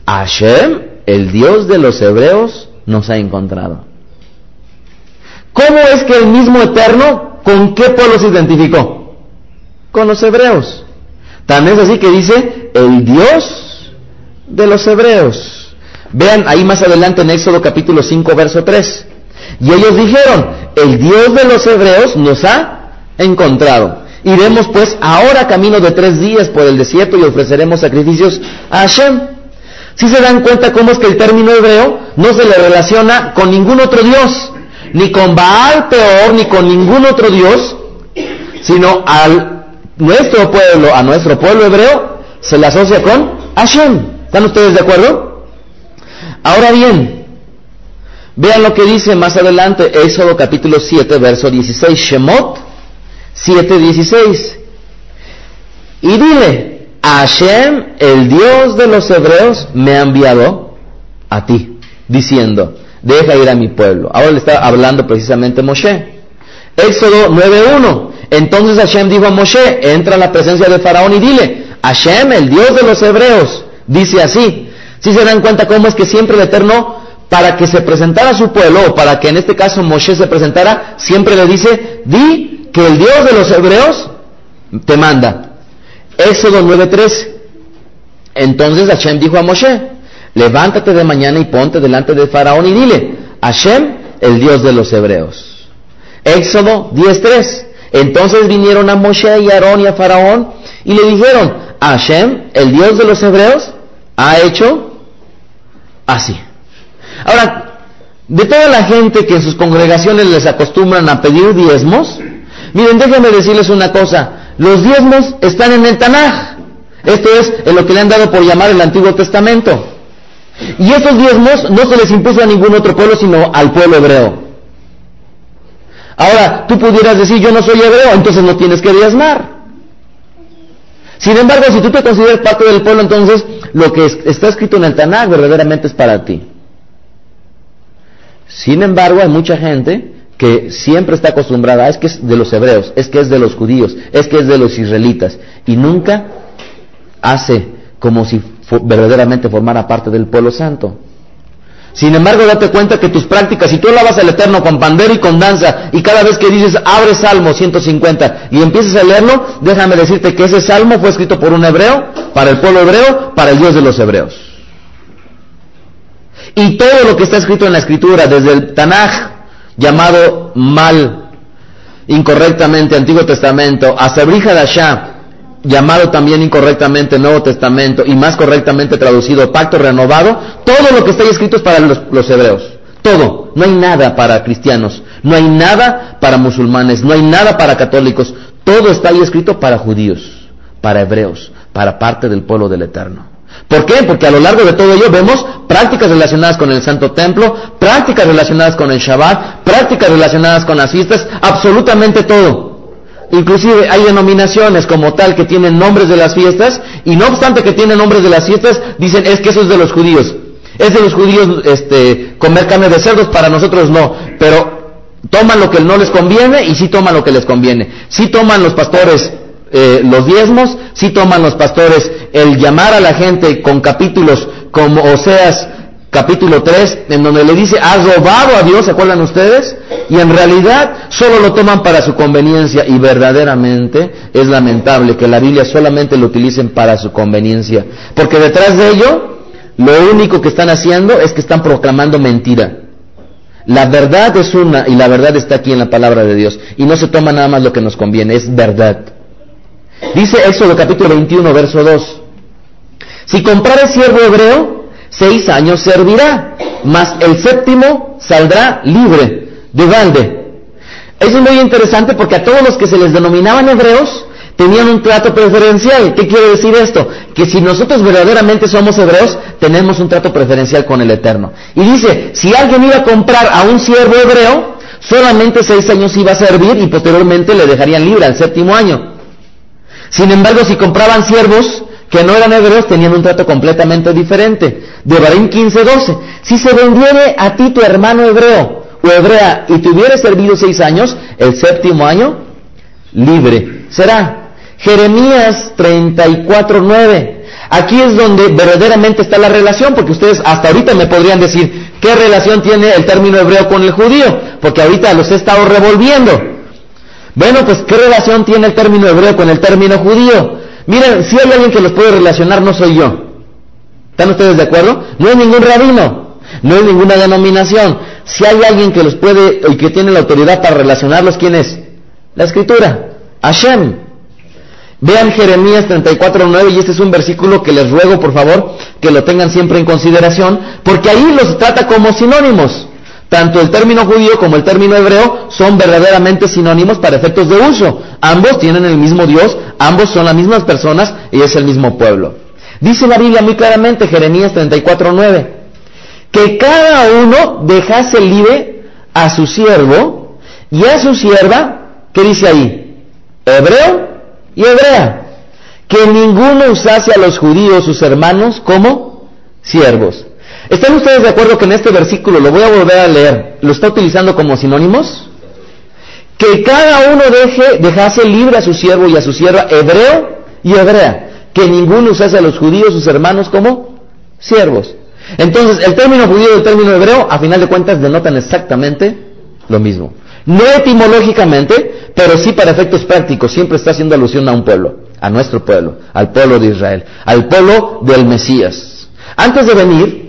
Hashem, el Dios de los hebreos, nos ha encontrado. ¿Cómo es que el mismo Eterno, con qué pueblo se identificó? Con los hebreos. También es así que dice, el Dios de los hebreos. Vean ahí más adelante en Éxodo capítulo 5, verso 3. Y ellos dijeron, el Dios de los hebreos nos ha encontrado. Iremos pues ahora camino de tres días por el desierto y ofreceremos sacrificios a Hashem. Si se dan cuenta cómo es que el término hebreo no se le relaciona con ningún otro Dios, ni con Baal peor, ni con ningún otro Dios, sino al nuestro pueblo, a nuestro pueblo hebreo, se le asocia con Hashem. ¿Están ustedes de acuerdo? Ahora bien, vean lo que dice más adelante, Éxodo capítulo 7, verso 16, Shemot 7, 16. Y dile, Hashem, el Dios de los hebreos, me ha enviado a ti, diciendo, deja ir a mi pueblo. Ahora le está hablando precisamente Moshe. Éxodo 9.1. Entonces Hashem dijo a Moshe, entra a la presencia de Faraón y dile, Hashem, el Dios de los hebreos, dice así. Si se dan cuenta cómo es que siempre el Eterno, para que se presentara a su pueblo, o para que en este caso Moshe se presentara, siempre le dice, di que el Dios de los hebreos te manda. Éxodo 9.3. Entonces Hashem dijo a Moshe, levántate de mañana y ponte delante de Faraón y dile, Hashem, el Dios de los hebreos. Éxodo 10.3. Entonces vinieron a Moshe y a Aarón y a Faraón y le dijeron, Hashem, el Dios de los hebreos, ha hecho así. Ahora, de toda la gente que en sus congregaciones les acostumbran a pedir diezmos, miren, déjenme decirles una cosa, los diezmos están en el Tanaj. Esto es en lo que le han dado por llamar el Antiguo Testamento. Y estos diezmos no se les impuso a ningún otro pueblo, sino al pueblo hebreo. Ahora, tú pudieras decir, yo no soy hebreo, entonces no tienes que diezmar. Sin embargo, si tú te consideras parte del pueblo, entonces lo que está escrito en el Tanakh verdaderamente es para ti. Sin embargo, hay mucha gente que siempre está acostumbrada, es que es de los hebreos, es que es de los judíos, es que es de los israelitas, y nunca hace como si verdaderamente formara parte del pueblo santo. Sin embargo, date cuenta que tus prácticas, si tú alabas al Eterno con pandero y con danza, y cada vez que dices, abre Salmo 150 y empiezas a leerlo, déjame decirte que ese salmo fue escrito por un hebreo, para el pueblo hebreo, para el Dios de los hebreos. Y todo lo que está escrito en la escritura, desde el Tanaj, llamado mal, incorrectamente Antiguo Testamento, hasta el Brihadashah, llamado también incorrectamente Nuevo Testamento y más correctamente traducido Pacto Renovado, todo lo que está ahí escrito es para los, hebreos. Todo. No hay nada para cristianos, no hay nada para musulmanes, no hay nada para católicos. Todo está ahí escrito para judíos, para hebreos, para parte del pueblo del Eterno. ¿Por qué? Porque a lo largo de todo ello vemos prácticas relacionadas con el Santo Templo, prácticas relacionadas con el Shabbat, prácticas relacionadas con las fiestas, absolutamente todo. Inclusive hay denominaciones como tal que tienen nombres de las fiestas y no obstante que tienen nombres de las fiestas, dicen es que eso es de los judíos. Es de los judíos este, comer carne de cerdos, para nosotros no. Pero toman lo que no les conviene y sí toman lo que les conviene. Sí toman los pastores eh, los diezmos, sí toman los pastores el llamar a la gente con capítulos como Oseas capítulo 3, en donde le dice, has robado a Dios, ¿se acuerdan ustedes? Y en realidad solo lo toman para su conveniencia y verdaderamente es lamentable que la Biblia solamente lo utilicen para su conveniencia. Porque detrás de ello, lo único que están haciendo es que están proclamando mentira. La verdad es una y la verdad está aquí en la palabra de Dios. Y no se toma nada más lo que nos conviene, es verdad. Dice Éxodo capítulo 21, verso 2. Si comprar siervo hebreo, seis años servirá, mas el séptimo saldrá libre de balde. Eso es muy interesante porque a todos los que se les denominaban hebreos tenían un trato preferencial. ¿Qué quiere decir esto? Que si nosotros verdaderamente somos hebreos, tenemos un trato preferencial con el Eterno. Y dice, si alguien iba a comprar a un siervo hebreo, solamente seis años iba a servir y posteriormente le dejarían libre al séptimo año. Sin embargo, si compraban siervos que no eran hebreos, tenían un trato completamente diferente. De Barín 15:12. Si se vendiere a ti tu hermano hebreo o hebrea y te servido seis años, el séptimo año, libre será. Jeremías 34:9. Aquí es donde verdaderamente está la relación, porque ustedes hasta ahorita me podrían decir, ¿qué relación tiene el término hebreo con el judío? Porque ahorita los he estado revolviendo. Bueno, pues ¿qué relación tiene el término hebreo con el término judío? Miren, si hay alguien que los puede relacionar, no soy yo. ¿Están ustedes de acuerdo? No hay ningún rabino, no hay ninguna denominación. Si hay alguien que los puede y que tiene la autoridad para relacionarlos, ¿quién es? La escritura, Hashem. Vean Jeremías 34.9 y este es un versículo que les ruego por favor que lo tengan siempre en consideración porque ahí los trata como sinónimos. Tanto el término judío como el término hebreo son verdaderamente sinónimos para efectos de uso. Ambos tienen el mismo Dios, ambos son las mismas personas y es el mismo pueblo. Dice la Biblia muy claramente, Jeremías 34:9, que cada uno dejase libre a su siervo y a su sierva, ¿qué dice ahí? Hebreo y hebrea. Que ninguno usase a los judíos, sus hermanos, como siervos ¿Están ustedes de acuerdo que en este versículo, lo voy a volver a leer, lo está utilizando como sinónimos? Que cada uno deje, dejase libre a su siervo y a su sierva, hebreo y hebrea. Que ninguno usase a los judíos, sus hermanos, como siervos. Entonces, el término judío y el término hebreo, a final de cuentas, denotan exactamente lo mismo. No etimológicamente, pero sí para efectos prácticos, siempre está haciendo alusión a un pueblo, a nuestro pueblo, al pueblo de Israel, al pueblo del Mesías. Antes de venir,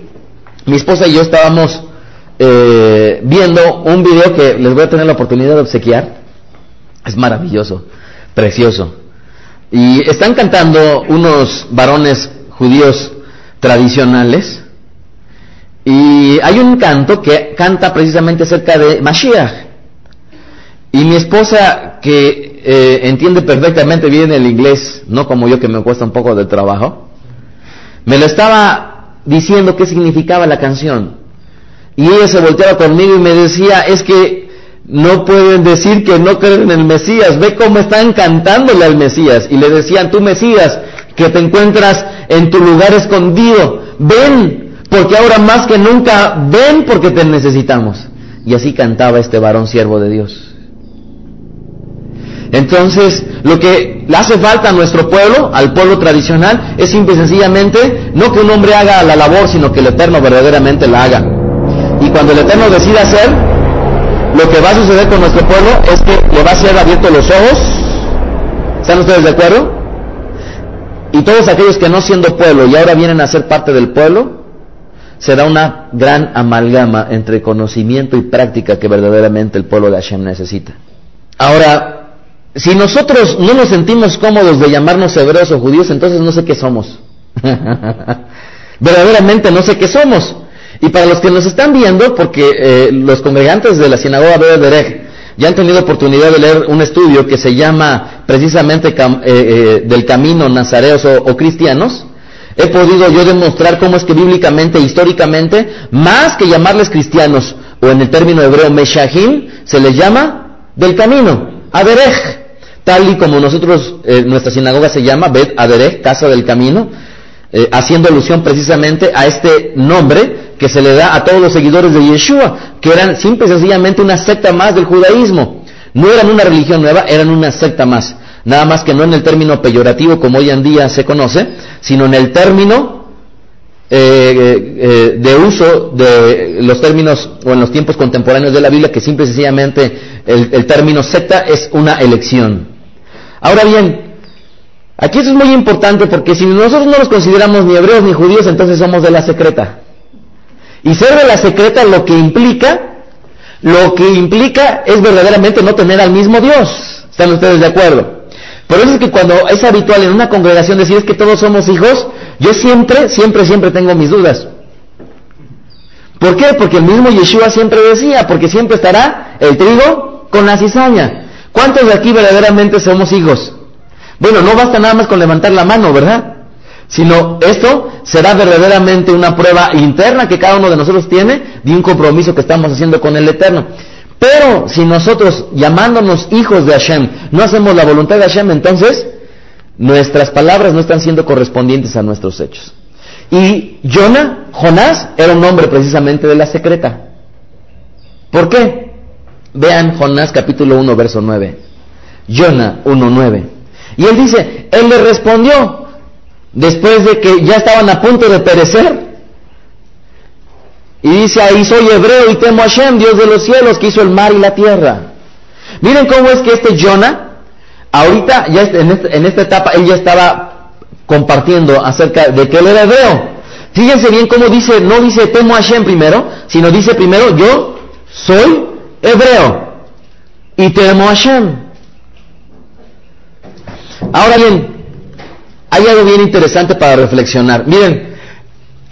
mi esposa y yo estábamos eh, viendo un video que les voy a tener la oportunidad de obsequiar. Es maravilloso, precioso. Y están cantando unos varones judíos tradicionales. Y hay un canto que canta precisamente acerca de Mashiach. Y mi esposa, que eh, entiende perfectamente bien el inglés, no como yo que me cuesta un poco de trabajo, me lo estaba diciendo qué significaba la canción. Y ella se volteaba conmigo y me decía, es que no pueden decir que no creen en el Mesías, ve cómo están cantándole al Mesías. Y le decían, tú Mesías, que te encuentras en tu lugar escondido, ven, porque ahora más que nunca, ven porque te necesitamos. Y así cantaba este varón siervo de Dios. Entonces, lo que le hace falta a nuestro pueblo, al pueblo tradicional, es simple y sencillamente no que un hombre haga la labor, sino que el Eterno verdaderamente la haga. Y cuando el Eterno decida hacer, lo que va a suceder con nuestro pueblo es que le va a ser abiertos los ojos. ¿Están ustedes de acuerdo? Y todos aquellos que no siendo pueblo y ahora vienen a ser parte del pueblo, será una gran amalgama entre conocimiento y práctica que verdaderamente el pueblo de Hashem necesita. Ahora, si nosotros no nos sentimos cómodos de llamarnos hebreos o judíos, entonces no sé qué somos. <laughs> Verdaderamente no sé qué somos. Y para los que nos están viendo, porque eh, los congregantes de la sinagoga de ya han tenido oportunidad de leer un estudio que se llama precisamente eh, eh, del camino nazareos o, cristianos, he podido yo demostrar cómo es que bíblicamente, históricamente, más que llamarles cristianos, o en el término hebreo meshahim, se les llama del camino, Aderech tal y como nosotros, eh, nuestra sinagoga se llama Bet Aderech, Casa del Camino, eh, haciendo alusión precisamente a este nombre que se le da a todos los seguidores de Yeshua, que eran simple y sencillamente una secta más del judaísmo. No eran una religión nueva, eran una secta más. Nada más que no en el término peyorativo como hoy en día se conoce, sino en el término eh, de uso de los términos o en los tiempos contemporáneos de la Biblia, que simple y sencillamente el término secta es una elección. Ahora bien, aquí eso es muy importante porque si nosotros no los consideramos ni hebreos ni judíos, entonces somos de la secreta. Y ser de la secreta lo que implica, lo que implica es verdaderamente no tener al mismo Dios. ¿Están ustedes de acuerdo? Por eso es que cuando es habitual en una congregación decir es que todos somos hijos, yo siempre, siempre, siempre tengo mis dudas. ¿Por qué? Porque el mismo Yeshua siempre decía, porque siempre estará el trigo con la cizaña. ¿Cuántos de aquí verdaderamente somos hijos? Bueno, no basta nada más con levantar la mano, ¿verdad? Sino esto será verdaderamente una prueba interna que cada uno de nosotros tiene de un compromiso que estamos haciendo con el Eterno. Pero si nosotros, llamándonos hijos de Hashem, no hacemos la voluntad de Hashem, entonces Nuestras palabras no están siendo correspondientes a nuestros hechos. Y Jonah, Jonás, era un hombre precisamente de la secreta. ¿Por qué? Vean Jonás capítulo 1, verso 9. Jonah 1, 9. Y él dice, él le respondió, después de que ya estaban a punto de perecer. Y dice ahí, soy hebreo y temo a Hashem, Dios de los cielos, que hizo el mar y la tierra. Miren cómo es que este Jonah, ahorita, ya en, este, en esta etapa, él ya estaba compartiendo acerca de que él era hebreo. Fíjense bien cómo dice, no dice temo a Hashem primero, sino dice primero, yo soy hebreo y Hashem. Ahora bien, hay algo bien interesante para reflexionar. Miren,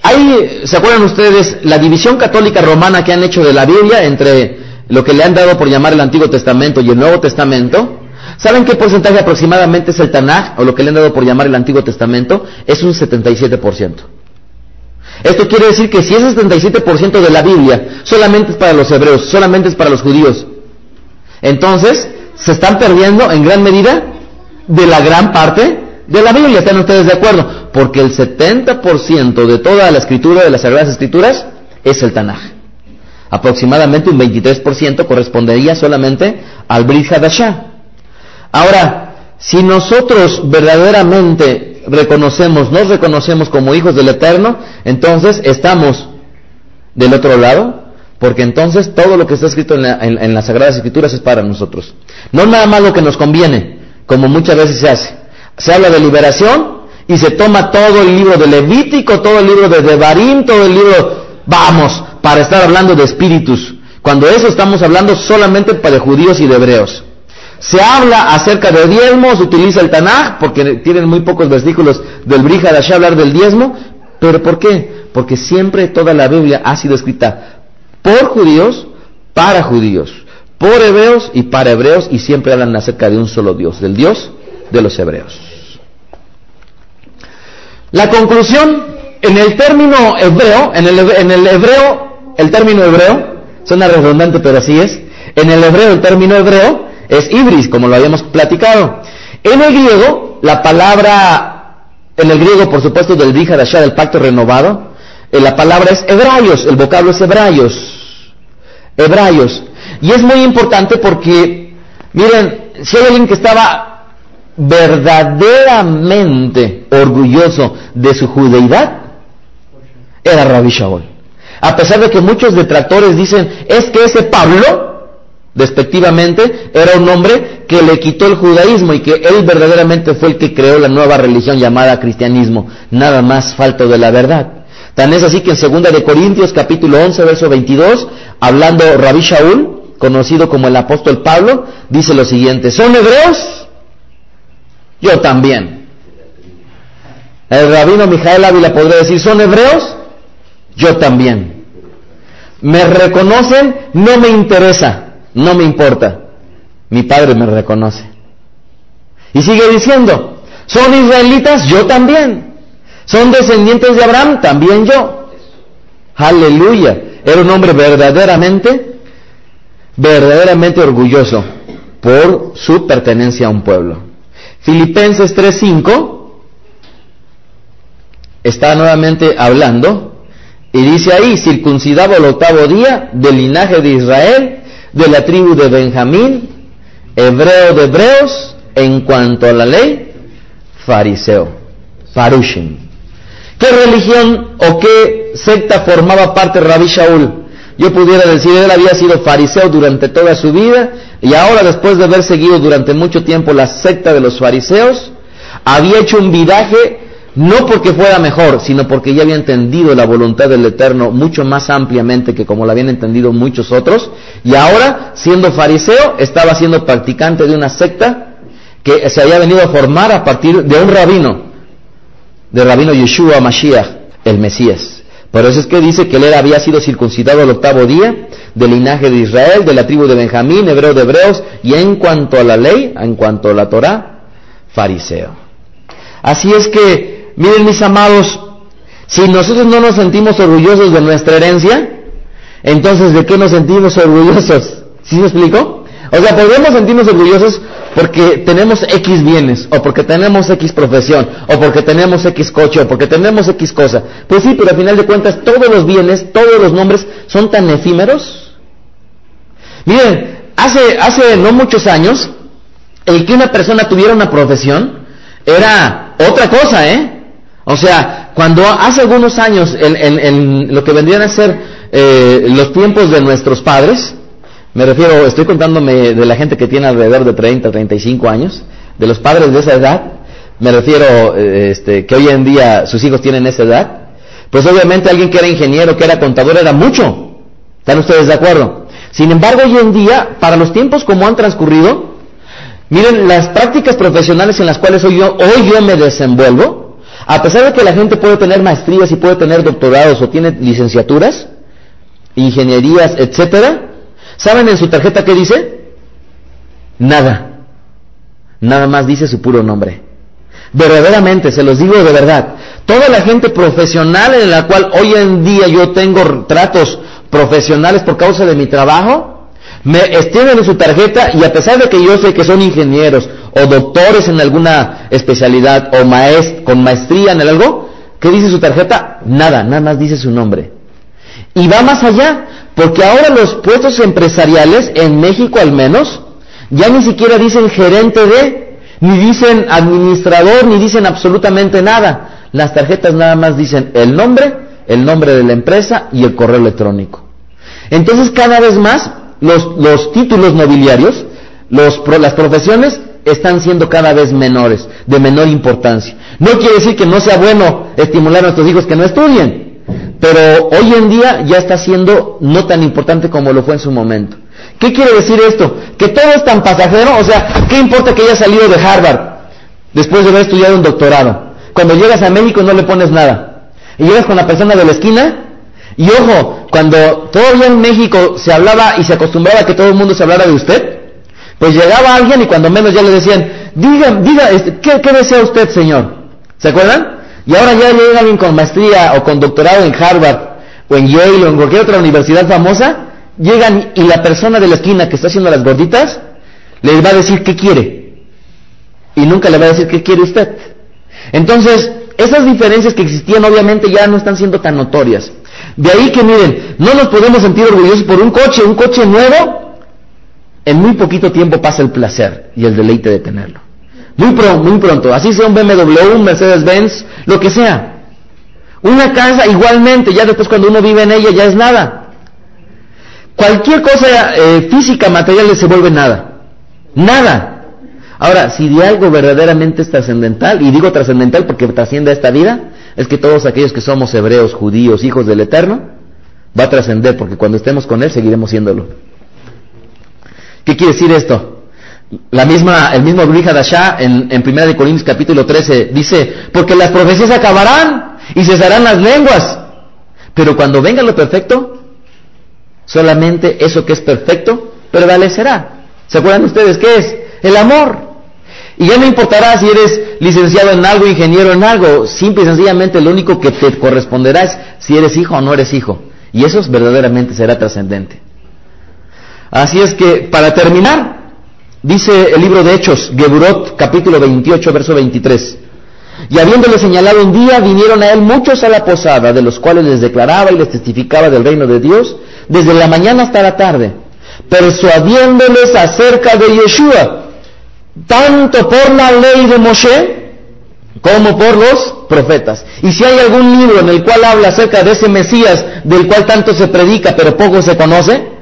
hay, ¿se acuerdan ustedes la división católica romana que han hecho de la Biblia entre lo que le han dado por llamar el Antiguo Testamento y el Nuevo Testamento? ¿Saben qué porcentaje aproximadamente es el Tanaj, o lo que le han dado por llamar el Antiguo Testamento? Es un 77%. Esto quiere decir que si ese 77% de la Biblia solamente es para los hebreos, solamente es para los judíos, entonces se están perdiendo en gran medida de la gran parte de la Biblia. ¿Están ustedes de acuerdo? Porque el 70% de toda la escritura de las Sagradas Escrituras es el Tanaj. Aproximadamente un 23% correspondería solamente al Brit Hadashah. Ahora, si nosotros verdaderamente reconocemos, nos reconocemos como hijos del Eterno, entonces estamos del otro lado, porque entonces todo lo que está escrito en, en las Sagradas Escrituras es para nosotros. No nada más lo que nos conviene, como muchas veces se hace. Se habla de liberación y se toma todo el libro de Levítico, todo el libro de Devarim, todo el libro, vamos, para estar hablando de espíritus. Cuando eso estamos hablando solamente para judíos y de hebreos. Se habla acerca de diezmos, utiliza el Tanaj, porque tienen muy pocos versículos del Brihadashá hablar del diezmo, pero ¿por qué? Porque siempre toda la Biblia ha sido escrita por judíos, para judíos por hebreos y para hebreos y siempre hablan acerca de un solo Dios, del Dios de los hebreos. La conclusión, en el término hebreo, en el, en el hebreo, el término hebreo, suena redundante pero así es, en el hebreo el término hebreo es ibris, como lo habíamos platicado. En el griego, la palabra, en el griego por supuesto del Bihadashah, del pacto renovado, eh, la palabra es hebraios, el vocablo es hebraios, hebraios. Y es muy importante porque, miren, si hay alguien que estaba verdaderamente orgulloso de su judeidad, era Rabbi Shaul. A pesar de que muchos detractores dicen, es que ese Pablo, despectivamente, era un hombre que le quitó el judaísmo y que él verdaderamente fue el que creó la nueva religión llamada cristianismo. Nada más falto de la verdad. Tan es así que en 2 de Corintios capítulo 11 verso 22, hablando Rabbi Shaul, conocido como el apóstol Pablo, dice lo siguiente, ¿son hebreos? Yo también. El rabino Mijael Ávila podría decir, ¿son hebreos? Yo también. ¿Me reconocen? No me interesa, no me importa. Mi padre me reconoce. Y sigue diciendo, ¿son israelitas? Yo también. ¿Son descendientes de Abraham? También yo. Aleluya. Era un hombre verdaderamente verdaderamente orgulloso por su pertenencia a un pueblo. Filipenses 3:5 está nuevamente hablando y dice ahí, circuncidado el octavo día del linaje de Israel, de la tribu de Benjamín, hebreo de hebreos, en cuanto a la ley, fariseo, farushim. ¿Qué religión o qué secta formaba parte Rabbi Shaul? Yo pudiera decir, él había sido fariseo durante toda su vida y ahora después de haber seguido durante mucho tiempo la secta de los fariseos, había hecho un viraje no porque fuera mejor, sino porque ya había entendido la voluntad del Eterno mucho más ampliamente que como la habían entendido muchos otros, y ahora, siendo fariseo, estaba siendo practicante de una secta que se había venido a formar a partir de un rabino, del rabino Yeshua Mashiach, el Mesías. Por eso es que dice que él había sido circuncidado el octavo día, del linaje de Israel, de la tribu de Benjamín, hebreo de hebreos, y en cuanto a la ley, en cuanto a la Torah, fariseo. Así es que, miren mis amados, si nosotros no nos sentimos orgullosos de nuestra herencia, entonces ¿de qué nos sentimos orgullosos? <laughs> ¿Sí me explico? O sea, podemos sentirnos orgullosos porque tenemos X bienes, o porque tenemos X profesión, o porque tenemos X coche, o porque tenemos X cosa. Pues sí, pero al final de cuentas todos los bienes, todos los nombres son tan efímeros. Miren, hace, hace no muchos años, el que una persona tuviera una profesión era otra cosa, ¿eh? O sea, cuando hace algunos años, en, lo que vendrían a ser eh, los tiempos de nuestros padres, me refiero, estoy contándome de la gente que tiene alrededor de 30, 35 años, de los padres de esa edad, me refiero eh, este, que hoy en día sus hijos tienen esa edad, pues obviamente alguien que era ingeniero, que era contador, era mucho. ¿Están ustedes de acuerdo? Sin embargo, hoy en día, para los tiempos como han transcurrido, miren, las prácticas profesionales en las cuales hoy yo, hoy yo me desenvuelvo, a pesar de que la gente puede tener maestrías y puede tener doctorados o tiene licenciaturas, ingenierías, etcétera, ¿Saben en su tarjeta qué dice? Nada. Nada más dice su puro nombre. Verdaderamente, se los digo de verdad. Toda la gente profesional en la cual hoy en día yo tengo tratos profesionales por causa de mi trabajo, me extienden en su tarjeta y a pesar de que yo sé que son ingenieros o doctores en alguna especialidad o maest con maestría en algo, ¿qué dice su tarjeta? Nada, nada más dice su nombre. Y va más allá. Porque ahora los puestos empresariales, en México al menos, ya ni siquiera dicen gerente de, ni dicen administrador, ni dicen absolutamente nada. Las tarjetas nada más dicen el nombre, el nombre de la empresa y el correo electrónico. Entonces cada vez más los, los títulos nobiliarios, los, las profesiones están siendo cada vez menores, de menor importancia. No quiere decir que no sea bueno estimular a nuestros hijos que no estudien, pero hoy en día ya está siendo no tan importante como lo fue en su momento. ¿Qué quiere decir esto? Que todo es tan pasajero, o sea, ¿qué importa que haya salido de Harvard después de haber estudiado un doctorado? Cuando llegas a México no le pones nada. Y llegas con la persona de la esquina, y ojo, cuando todavía en México se hablaba y se acostumbraba a que todo el mundo se hablara de usted, pues llegaba alguien y cuando menos ya le decían, diga, diga, este, ¿qué, qué desea usted, señor? ¿Se acuerdan? Y ahora ya llega alguien con maestría o con doctorado en Harvard o en Yale o en cualquier otra universidad famosa, llegan y la persona de la esquina que está haciendo las gorditas le va a decir qué quiere. Y nunca le va a decir qué quiere usted. Entonces, esas diferencias que existían obviamente ya no están siendo tan notorias. De ahí que miren, no nos podemos sentir orgullosos por un coche, un coche nuevo, en muy poquito tiempo pasa el placer y el deleite de tenerlo. Muy, muy pronto, así sea un BMW, un Mercedes-Benz, lo que sea. Una casa igualmente, ya después cuando uno vive en ella ya es nada. Cualquier cosa eh, física, material se vuelve nada. Nada. Ahora, si de algo verdaderamente es trascendental, y digo trascendental porque trasciende esta vida, es que todos aquellos que somos hebreos, judíos, hijos del Eterno, va a trascender porque cuando estemos con Él seguiremos siéndolo. ¿Qué quiere decir esto? La misma, el mismo Brija Dasha en, en 1 Corintios capítulo 13 dice, porque las profecías acabarán y cesarán las lenguas, pero cuando venga lo perfecto, solamente eso que es perfecto prevalecerá. ¿Se acuerdan ustedes qué es? El amor. Y ya no importará si eres licenciado en algo, ingeniero en algo, simple y sencillamente lo único que te corresponderá es si eres hijo o no eres hijo. Y eso verdaderamente será trascendente. Así es que, para terminar, Dice el libro de Hechos, Geburot, capítulo 28, verso 23. Y habiéndole señalado un día, vinieron a él muchos a la posada, de los cuales les declaraba y les testificaba del reino de Dios, desde la mañana hasta la tarde, persuadiéndoles acerca de Yeshua, tanto por la ley de Moshe como por los profetas. Y si hay algún libro en el cual habla acerca de ese Mesías, del cual tanto se predica pero poco se conoce,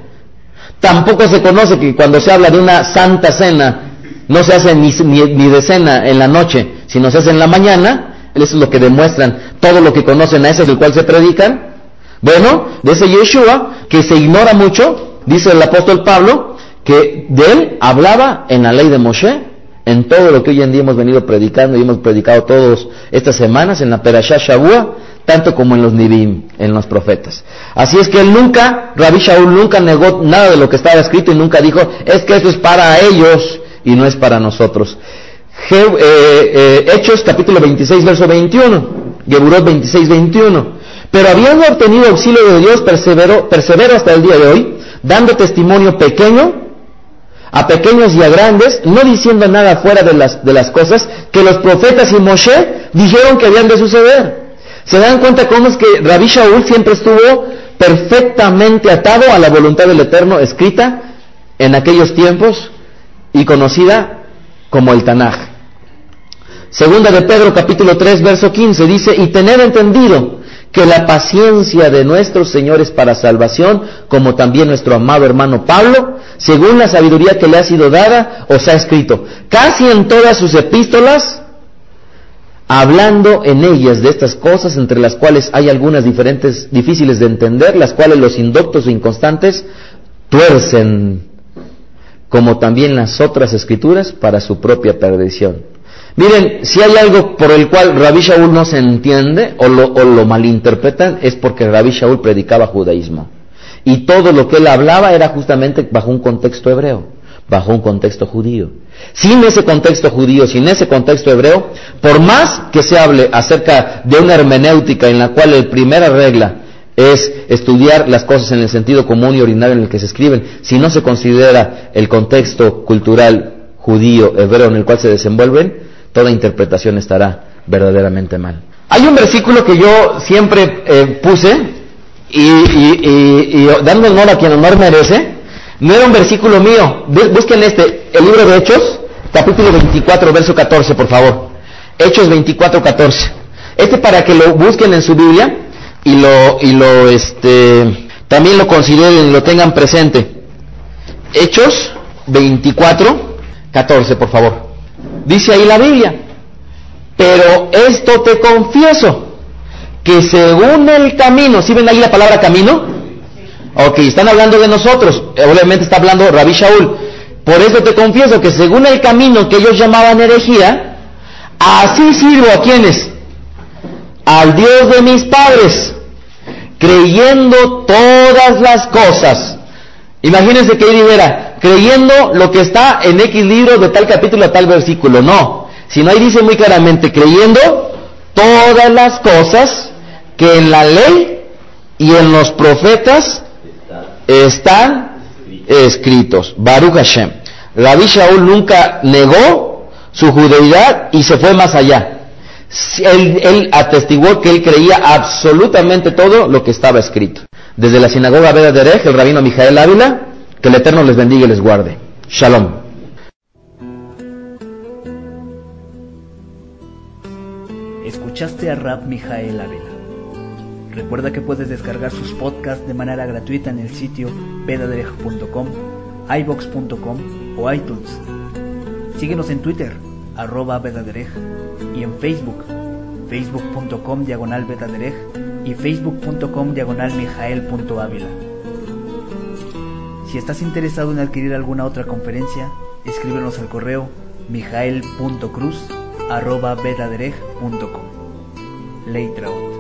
Tampoco se conoce que cuando se habla de una santa cena, no se hace ni, de cena en la noche, sino se hace en la mañana. Eso es lo que demuestran todo lo que conocen a ese del cual se predican. Bueno, de ese Yeshua, que se ignora mucho, dice el apóstol Pablo, que de él hablaba en la ley de Moshe, en todo lo que hoy en día hemos venido predicando y hemos predicado todas estas semanas en la Perashá Shavua, tanto como en los Nibim, en los profetas. Así es que él nunca, Rabbi Shaul nunca negó nada de lo que estaba escrito y nunca dijo, es que esto es para ellos y no es para nosotros. Eh, eh, Hechos capítulo 26, verso 21, Geburot 26, 21. Pero habiendo obtenido auxilio de Dios, perseveró, perseveró hasta el día de hoy, dando testimonio pequeño, a pequeños y a grandes, no diciendo nada fuera de las, de las cosas que los profetas y Moshe dijeron que habían de suceder. ¿Se dan cuenta cómo es que Rabbi Shaul siempre estuvo perfectamente atado a la voluntad del Eterno escrita en aquellos tiempos y conocida como el Tanaj? Segunda de Pedro capítulo 3 verso 15 dice, y tener entendido que la paciencia de nuestros señores para salvación, como también nuestro amado hermano Pablo, según la sabiduría que le ha sido dada, os ha escrito, casi en todas sus epístolas, hablando en ellas de estas cosas, entre las cuales hay algunas diferentes, difíciles de entender, las cuales los indoctos e inconstantes tuercen, como también las otras escrituras, para su propia perdición. Miren, si hay algo por el cual Rabbi Shaul no se entiende o lo, malinterpretan, es porque Rabbi Shaul predicaba judaísmo. Y todo lo que él hablaba era justamente bajo un contexto hebreo, bajo un contexto judío. Sin ese contexto judío, sin ese contexto hebreo, por más que se hable acerca de una hermenéutica en la cual la primera regla es estudiar las cosas en el sentido común y ordinario en el que se escriben, si no se considera el contexto cultural judío, hebreo en el cual se desenvuelven, toda interpretación estará verdaderamente mal. Hay un versículo que yo siempre eh, puse y, dando honor a quien honor merece, no era un versículo mío. Busquen este, el libro de Hechos, capítulo 24, verso 14, por favor. Hechos 24, 14. Este para que lo busquen en su Biblia y lo, y lo, este, también lo consideren lo tengan presente. Hechos 24, 14, por favor. Dice ahí la Biblia. Pero esto te confieso, que según el camino, ¿sí ven ahí la palabra camino? Ok, están hablando de nosotros, obviamente está hablando Rabí Shaul. Por eso te confieso que según el camino que ellos llamaban herejía, así sirvo a quienes? Al Dios de mis padres, creyendo todas las cosas. Imagínense que él dijera, creyendo lo que está en X libro de tal capítulo a tal versículo. No, sino ahí dice muy claramente, creyendo todas las cosas que en la ley y en los profetas están escritos. Baruch Hashem. Rabbi Shaul nunca negó su judeidad y se fue más allá. Él, él, atestiguó que él creía absolutamente todo lo que estaba escrito. Desde la sinagoga Veda de Erej, el rabino Mijael Ávila, que el Eterno les bendiga y les guarde. Shalom. Escuchaste a Rab Mijael Ávila. Recuerda que puedes descargar sus podcasts de manera gratuita en el sitio vedaderej.com, ibox.com o iTunes. Síguenos en Twitter, arroba vedaderej, y en Facebook, facebook.com diagonal y facebook.com diagonal si estás interesado en adquirir alguna otra conferencia, escríbenos al correo mijael.cruz.com. Leitraot.